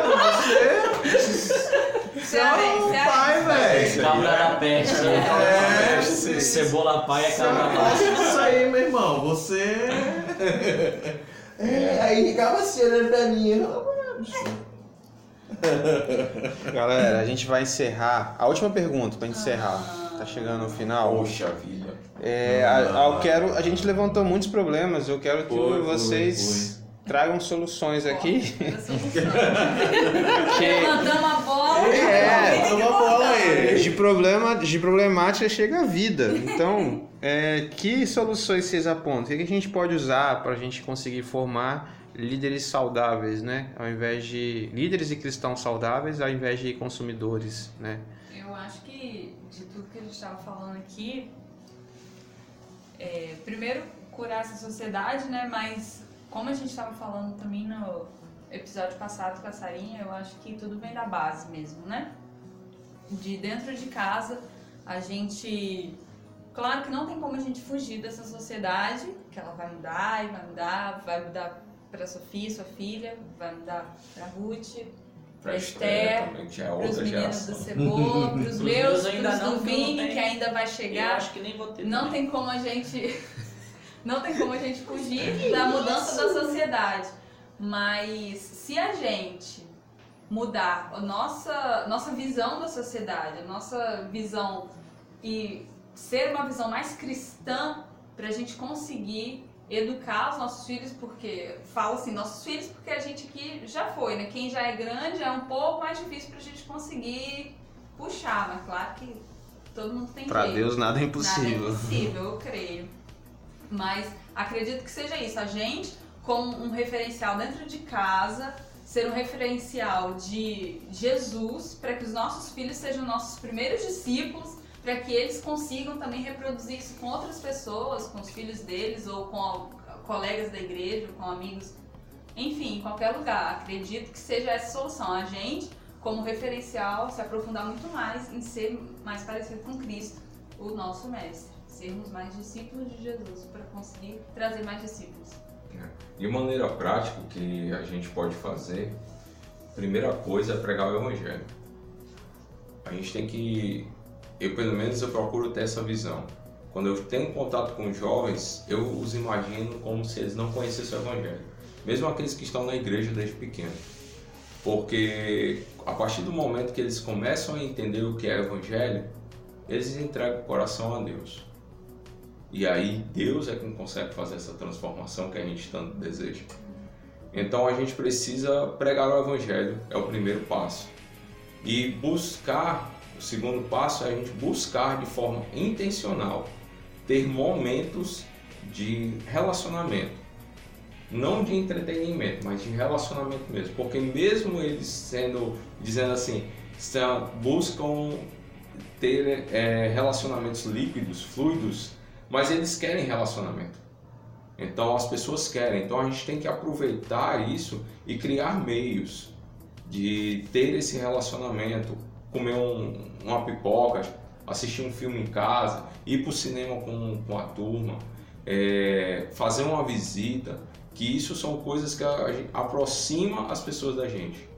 Você. Você é um pai, velho. Cabra da peste. É, Cebola pai é cabra da peste. disso aí, meu irmão. Você. É, aí ficava assim olhando pra mim. Galera, a gente vai encerrar. A última pergunta pra encerrar. Tá chegando no final. Poxa vida. É, a, a- eu quero, a gente levantou muitos problemas. Eu quero que Foi, foi, vocês tragam soluções aqui. Levantamos (laughs) a bola. É. Toma a bola aí. De, problema, de problemática chega a vida. Então, é, que soluções vocês apontam? O que que a gente pode usar para a gente conseguir formar líderes saudáveis, né? Ao invés de líderes e cristãos saudáveis, ao invés de consumidores, né? Eu acho que de tudo que a gente estava falando aqui, é, primeiro curar essa sociedade, né? Mas como a gente estava falando também no episódio passado com a Sarinha, eu acho que tudo vem da base mesmo, né? De dentro de casa, a gente. Claro que não tem como a gente fugir dessa sociedade, que ela vai mudar e vai mudar, vai mudar para Sofia, sua filha, vai mudar para Ruth, Pra Pra Esther é para os meninos do Cebola, (laughs) para os Pros meus, pros não, do eu Vini, que ainda vai Eu chegar. acho que nem vou ter. Não também. tem como a gente. Não tem como a gente fugir da mudança da sociedade. Mas se a gente mudar a nossa, nossa visão da sociedade, a nossa visão e ser uma visão mais cristã para a gente conseguir educar os nossos filhos, porque falo assim, nossos filhos, porque a gente aqui já foi, né? Quem já é grande é um pouco mais difícil para a gente conseguir puxar, mas claro que todo mundo tem Para. Deus nada é Nada é impossível. impossível, eu creio. Mas acredito que seja isso. A gente, como um referencial dentro de casa, ser um referencial de Jesus, para que os nossos filhos sejam nossos primeiros discípulos, para que eles consigam também reproduzir isso com outras pessoas, com os filhos deles, ou com colegas da igreja, com amigos, enfim, em qualquer lugar. Acredito que seja essa a solução. A gente, como referencial, se aprofundar muito mais em ser mais parecido com Cristo, o nosso mestre. Sermos mais discípulos de Jesus para conseguir trazer mais discípulos. De maneira prática, o que a gente pode fazer, primeira coisa é pregar o Evangelho. A gente tem que, eu pelo menos eu procuro ter essa visão. Quando eu tenho contato com jovens, eu os imagino como se eles não conhecessem o Evangelho. Mesmo aqueles que estão na igreja desde pequeno. Porque a partir do momento que eles começam a entender o que é o Evangelho, eles entregam o coração a Deus. E aí Deus é quem consegue fazer essa transformação que a gente tanto deseja. Então a gente precisa pregar o Evangelho, é o primeiro passo. E buscar, o segundo passo é a gente buscar de forma intencional ter momentos de relacionamento. Não de entretenimento, mas de relacionamento mesmo. Porque mesmo eles sendo, dizendo assim, buscam ter é, relacionamentos líquidos, fluidos, mas eles querem relacionamento. Então as pessoas querem. Então a gente tem que aproveitar isso e criar meios de ter esse relacionamento, comer um- uma pipoca, assistir um filme em casa, ir para o cinema com, com a turma, é, fazer uma visita, que isso são coisas que a, gente aproxima as pessoas da gente.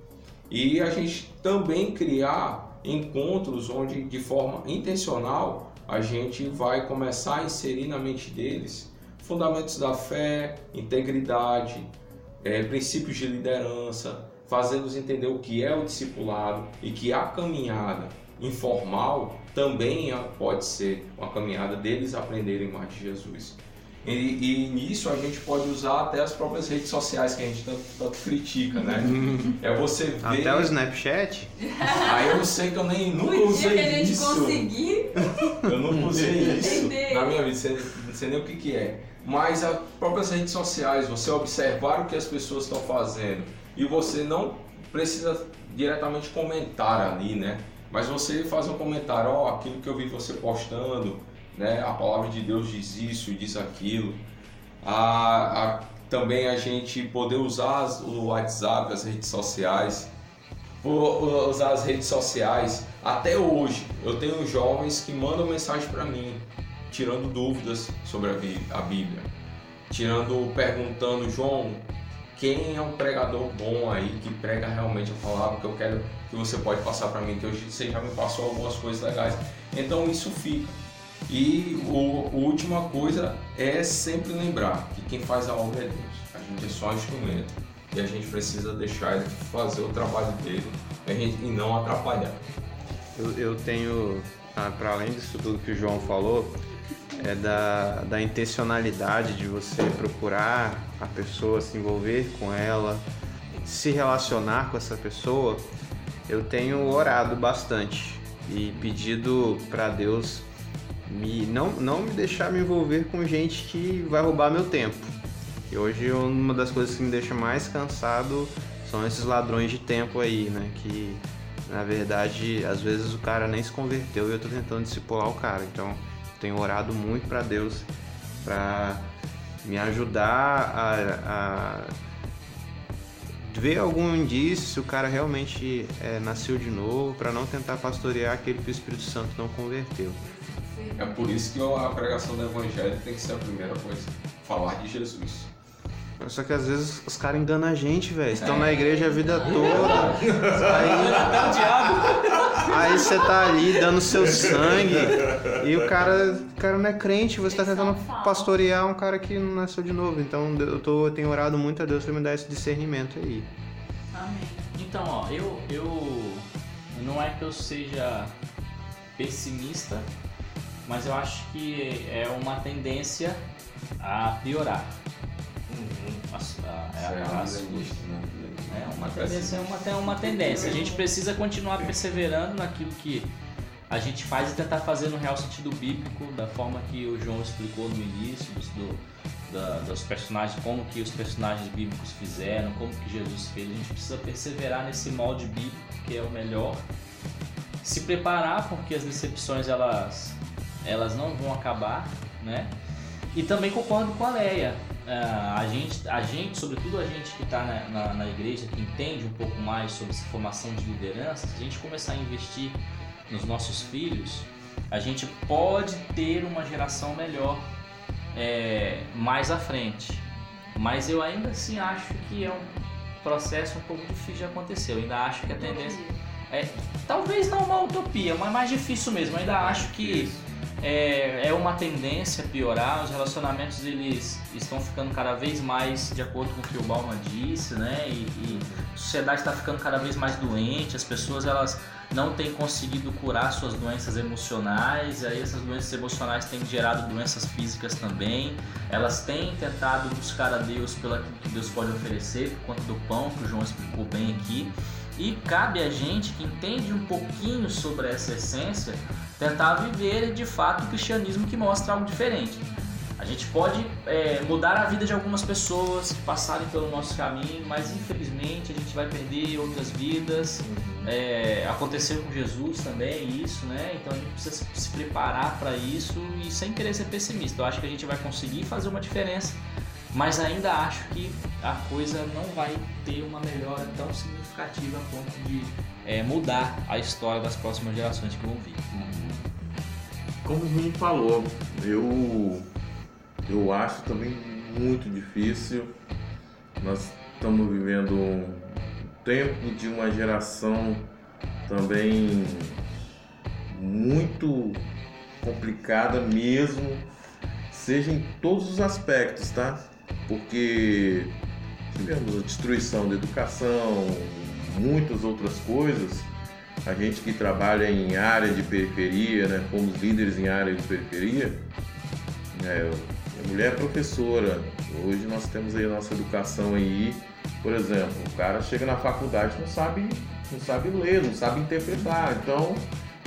E a gente também criar encontros onde, de forma intencional, a gente vai começar a inserir na mente deles fundamentos da fé, integridade, eh, princípios de liderança, fazê-los entender o que é o discipulado e que a caminhada informal também é- pode ser uma caminhada deles aprenderem mais de Jesus. E, e nisso a gente pode usar até as próprias redes sociais que a gente tanto, tanto critica, né? É você ver. Até o Snapchat? Aí eu sei que eu nem nunca O dia usei que a gente isso. conseguir Eu nunca usei isso na minha vida, sem, sem nem o que, que é. Mas as próprias redes sociais, você observar o que as pessoas estão fazendo e você não precisa diretamente comentar ali, né? Mas você faz um comentário, ó, aquilo que eu vi você postando, né? A palavra de Deus diz isso, diz aquilo. a, a, também a gente poder usar as- o WhatsApp, as redes sociais, usar as redes sociais. Até hoje, eu tenho jovens que mandam mensagem para mim, tirando dúvidas sobre a, a Bíblia, tirando, perguntando, João, quem é um pregador bom aí que prega realmente a palavra que eu quero que você pode passar para mim, que hoje você já me passou algumas coisas legais. Então isso fica. E o, a última coisa é sempre lembrar que quem faz a obra é Deus. A gente é só um instrumento e a gente precisa deixar ele fazer o trabalho dele a gente, e não atrapalhar. Eu, eu tenho, para além disso tudo que o João falou, é da, da intencionalidade de você procurar a pessoa, se envolver com ela, se relacionar com essa pessoa. Eu tenho orado bastante e pedido para Deus me, não, não me deixar me envolver com gente que vai roubar meu tempo. E hoje uma das coisas que me deixa mais cansado são esses ladrões de tempo aí, né? Que na verdade às vezes o cara nem se converteu e eu tô tentando discipular o cara. Então tenho orado muito para Deus para me ajudar a, a ver algum indício se o cara realmente é, nasceu de novo, para não tentar pastorear aquele que o Espírito Santo não converteu. É por isso que a pregação do evangelho tem que ser a primeira coisa. Falar de Jesus. Só que às vezes os caras enganam a gente, velho. Estão na igreja a vida toda. Aí, aí você tá ali dando seu sangue e o cara, o cara não é crente, você tá tentando pastorear um cara que não nasceu de novo. Então eu, tô, eu tenho orado muito a Deus pra me dar esse discernimento aí. Amém. Então, ó, eu, eu. Não é que eu seja pessimista, mas eu acho que é uma tendência a piorar. As- a- a- é milenista, né? É uma tendência, é uma, é uma tendência. A gente precisa continuar perseverando naquilo que a gente faz e tentar fazer no real sentido bíblico, da forma que o João explicou no início, dos, do- da- dos personagens, como que os personagens bíblicos fizeram, como que Jesus fez. A gente precisa perseverar nesse molde bíblico que é o melhor. Se preparar porque as decepções elas, elas não vão acabar, né? E também concordo com a Leia. Ah, a, gente, a gente, sobretudo a gente que está na, na, na igreja, que entende um pouco mais sobre essa formação de liderança, se a gente começar a investir nos nossos filhos, a gente pode ter uma geração melhor é, mais à frente. Mas eu ainda assim acho que é um processo um pouco difícil de acontecer. Eu ainda acho que a tendência. É, talvez não uma utopia, mas mais difícil mesmo. Eu ainda acho que é, é uma tendência a piorar. Os relacionamentos eles estão ficando cada vez mais de acordo com o que o Bauman disse, né? E, e a sociedade está ficando cada vez mais doente. As pessoas elas não têm conseguido curar suas doenças emocionais. E aí essas doenças emocionais têm gerado doenças físicas também. Elas têm tentado buscar a Deus pelo que Deus pode oferecer, por conta do pão que o João explicou bem aqui. E cabe a gente que entende um pouquinho sobre essa essência tentar viver de fato o cristianismo que mostra algo diferente. A gente pode é, mudar a vida de algumas pessoas que passarem pelo nosso caminho, mas infelizmente a gente vai perder outras vidas. É, aconteceu com Jesus também isso, né? Então a gente precisa se preparar para isso e sem querer ser pessimista. Eu acho que a gente vai conseguir fazer uma diferença, mas ainda acho que a coisa não vai ter uma melhora tão significativa a ponto de é, mudar a história das próximas gerações que vão vir. Como o Vini falou, eu, eu acho também muito difícil. Nós estamos vivendo um tempo de uma geração também muito complicada mesmo, seja em todos os aspectos, tá? Porque tivemos a destruição da educação, muitas outras coisas. A gente que trabalha em área de periferia, né, fomos líderes em área de periferia, é, a mulher é professora. Hoje nós temos aí a nossa educação aí, por exemplo, o cara chega na faculdade não sabe, não sabe ler, não sabe interpretar. Então,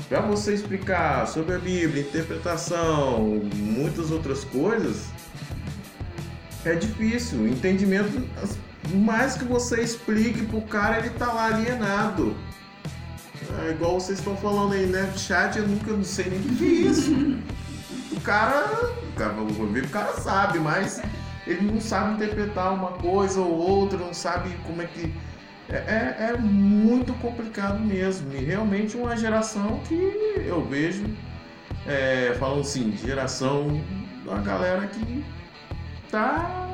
para você explicar sobre a Bíblia, interpretação, muitas outras coisas, é difícil. O entendimento, mais que você explique pro cara, ele tá lá alienado. É igual vocês estão falando aí, né? Chat, eu nunca não sei nem o que é isso. O cara, o cara, vou ver, o cara sabe, mas ele não sabe interpretar uma coisa ou outra, não sabe como é que. É, é, é muito complicado mesmo. E realmente uma geração que eu vejo, é, falando assim, geração da galera que tá,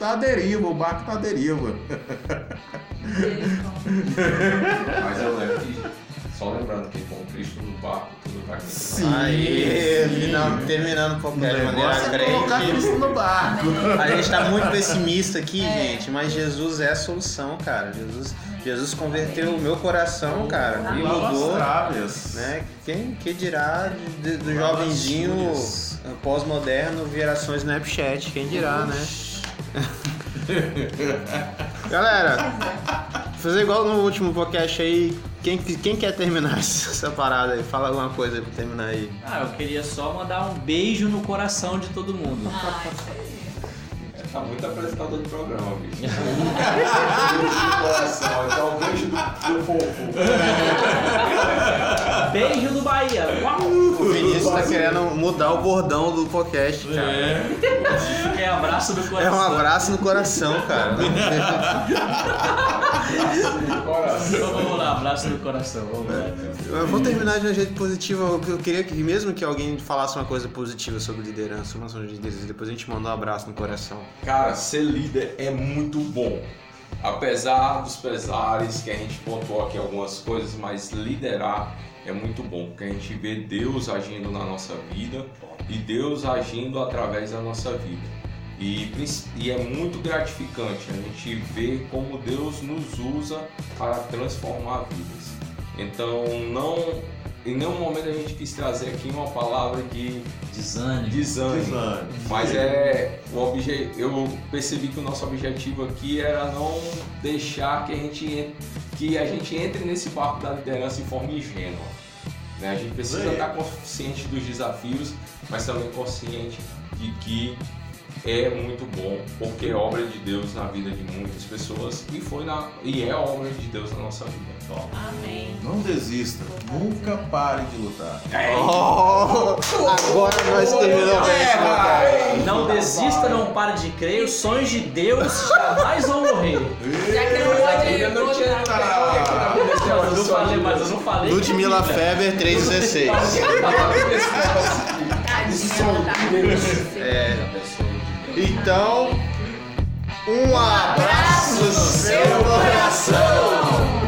tá à deriva, o barco tá à deriva. (laughs) Mas eu lembro que, só lembrando que com Cristo no barco, tudo vai muito Sim. Aí, final, terminando o podcast de maneira é colocar crente. Cristo no barco. A gente tá muito pessimista aqui, gente, mas Jesus é a solução, cara. Jesus, Jesus converteu o meu coração, cara, e as mudou. Né? Quem que dirá de- do Lava jovenzinho pós-moderno viração Snapchat? Quem dirá, né? (laughs) Galera, fazer igual no último podcast aí. Quem, quem quer terminar (laughs) essa parada aí? Fala alguma coisa aí pra terminar aí. Ah, eu queria só mandar um beijo no coração de todo mundo. Ah, isso aí. Tá muito apresentador do programa, bicho. beijo do coração, então beijo do, do fofo. Beijo do Bahia! Uau! O Vinícius tá querendo mudar o bordão do podcast, cara. É abraço do É coração. um abraço no coração, cara. (laughs) Coração. Abraço no coração. Vamos lá. Eu vou terminar de um jeito positivo. Eu queria que, mesmo que alguém falasse uma coisa positiva sobre liderança, uma ação de liderança, depois a gente mandar um abraço no coração. Cara, ser líder é muito bom. Apesar dos pesares que a gente pontuou aqui algumas coisas, mas liderar é muito bom, porque a gente vê Deus agindo na nossa vida e Deus agindo através da nossa vida. E, e é muito gratificante a gente ver como Deus nos usa para transformar vidas. Então, não, em nenhum momento a gente quis trazer aqui uma palavra de Desânimo. desânimo. Desânimo. Mas é o obje... eu percebi que o nosso objetivo aqui era não deixar que a gente en- que a gente entre nesse barco da liderança em forma ingênua. Né? A gente precisa É. estar consciente dos desafios, mas também consciente de que é muito bom, porque é obra de Deus na vida de muitas pessoas e foi na e é obra de Deus na nossa vida. Amém. Não desista, nunca pare de lutar. Oh, agora nós terminamos podcast. Não desista, não pare de crer. Os sonhos de Deus jamais vão morrer. Já que não pode voltar. Eu não falei, mas eu não falei. Ludmilla Feber 316. Tadinha, tá? É. Então, um abraço no seu coração.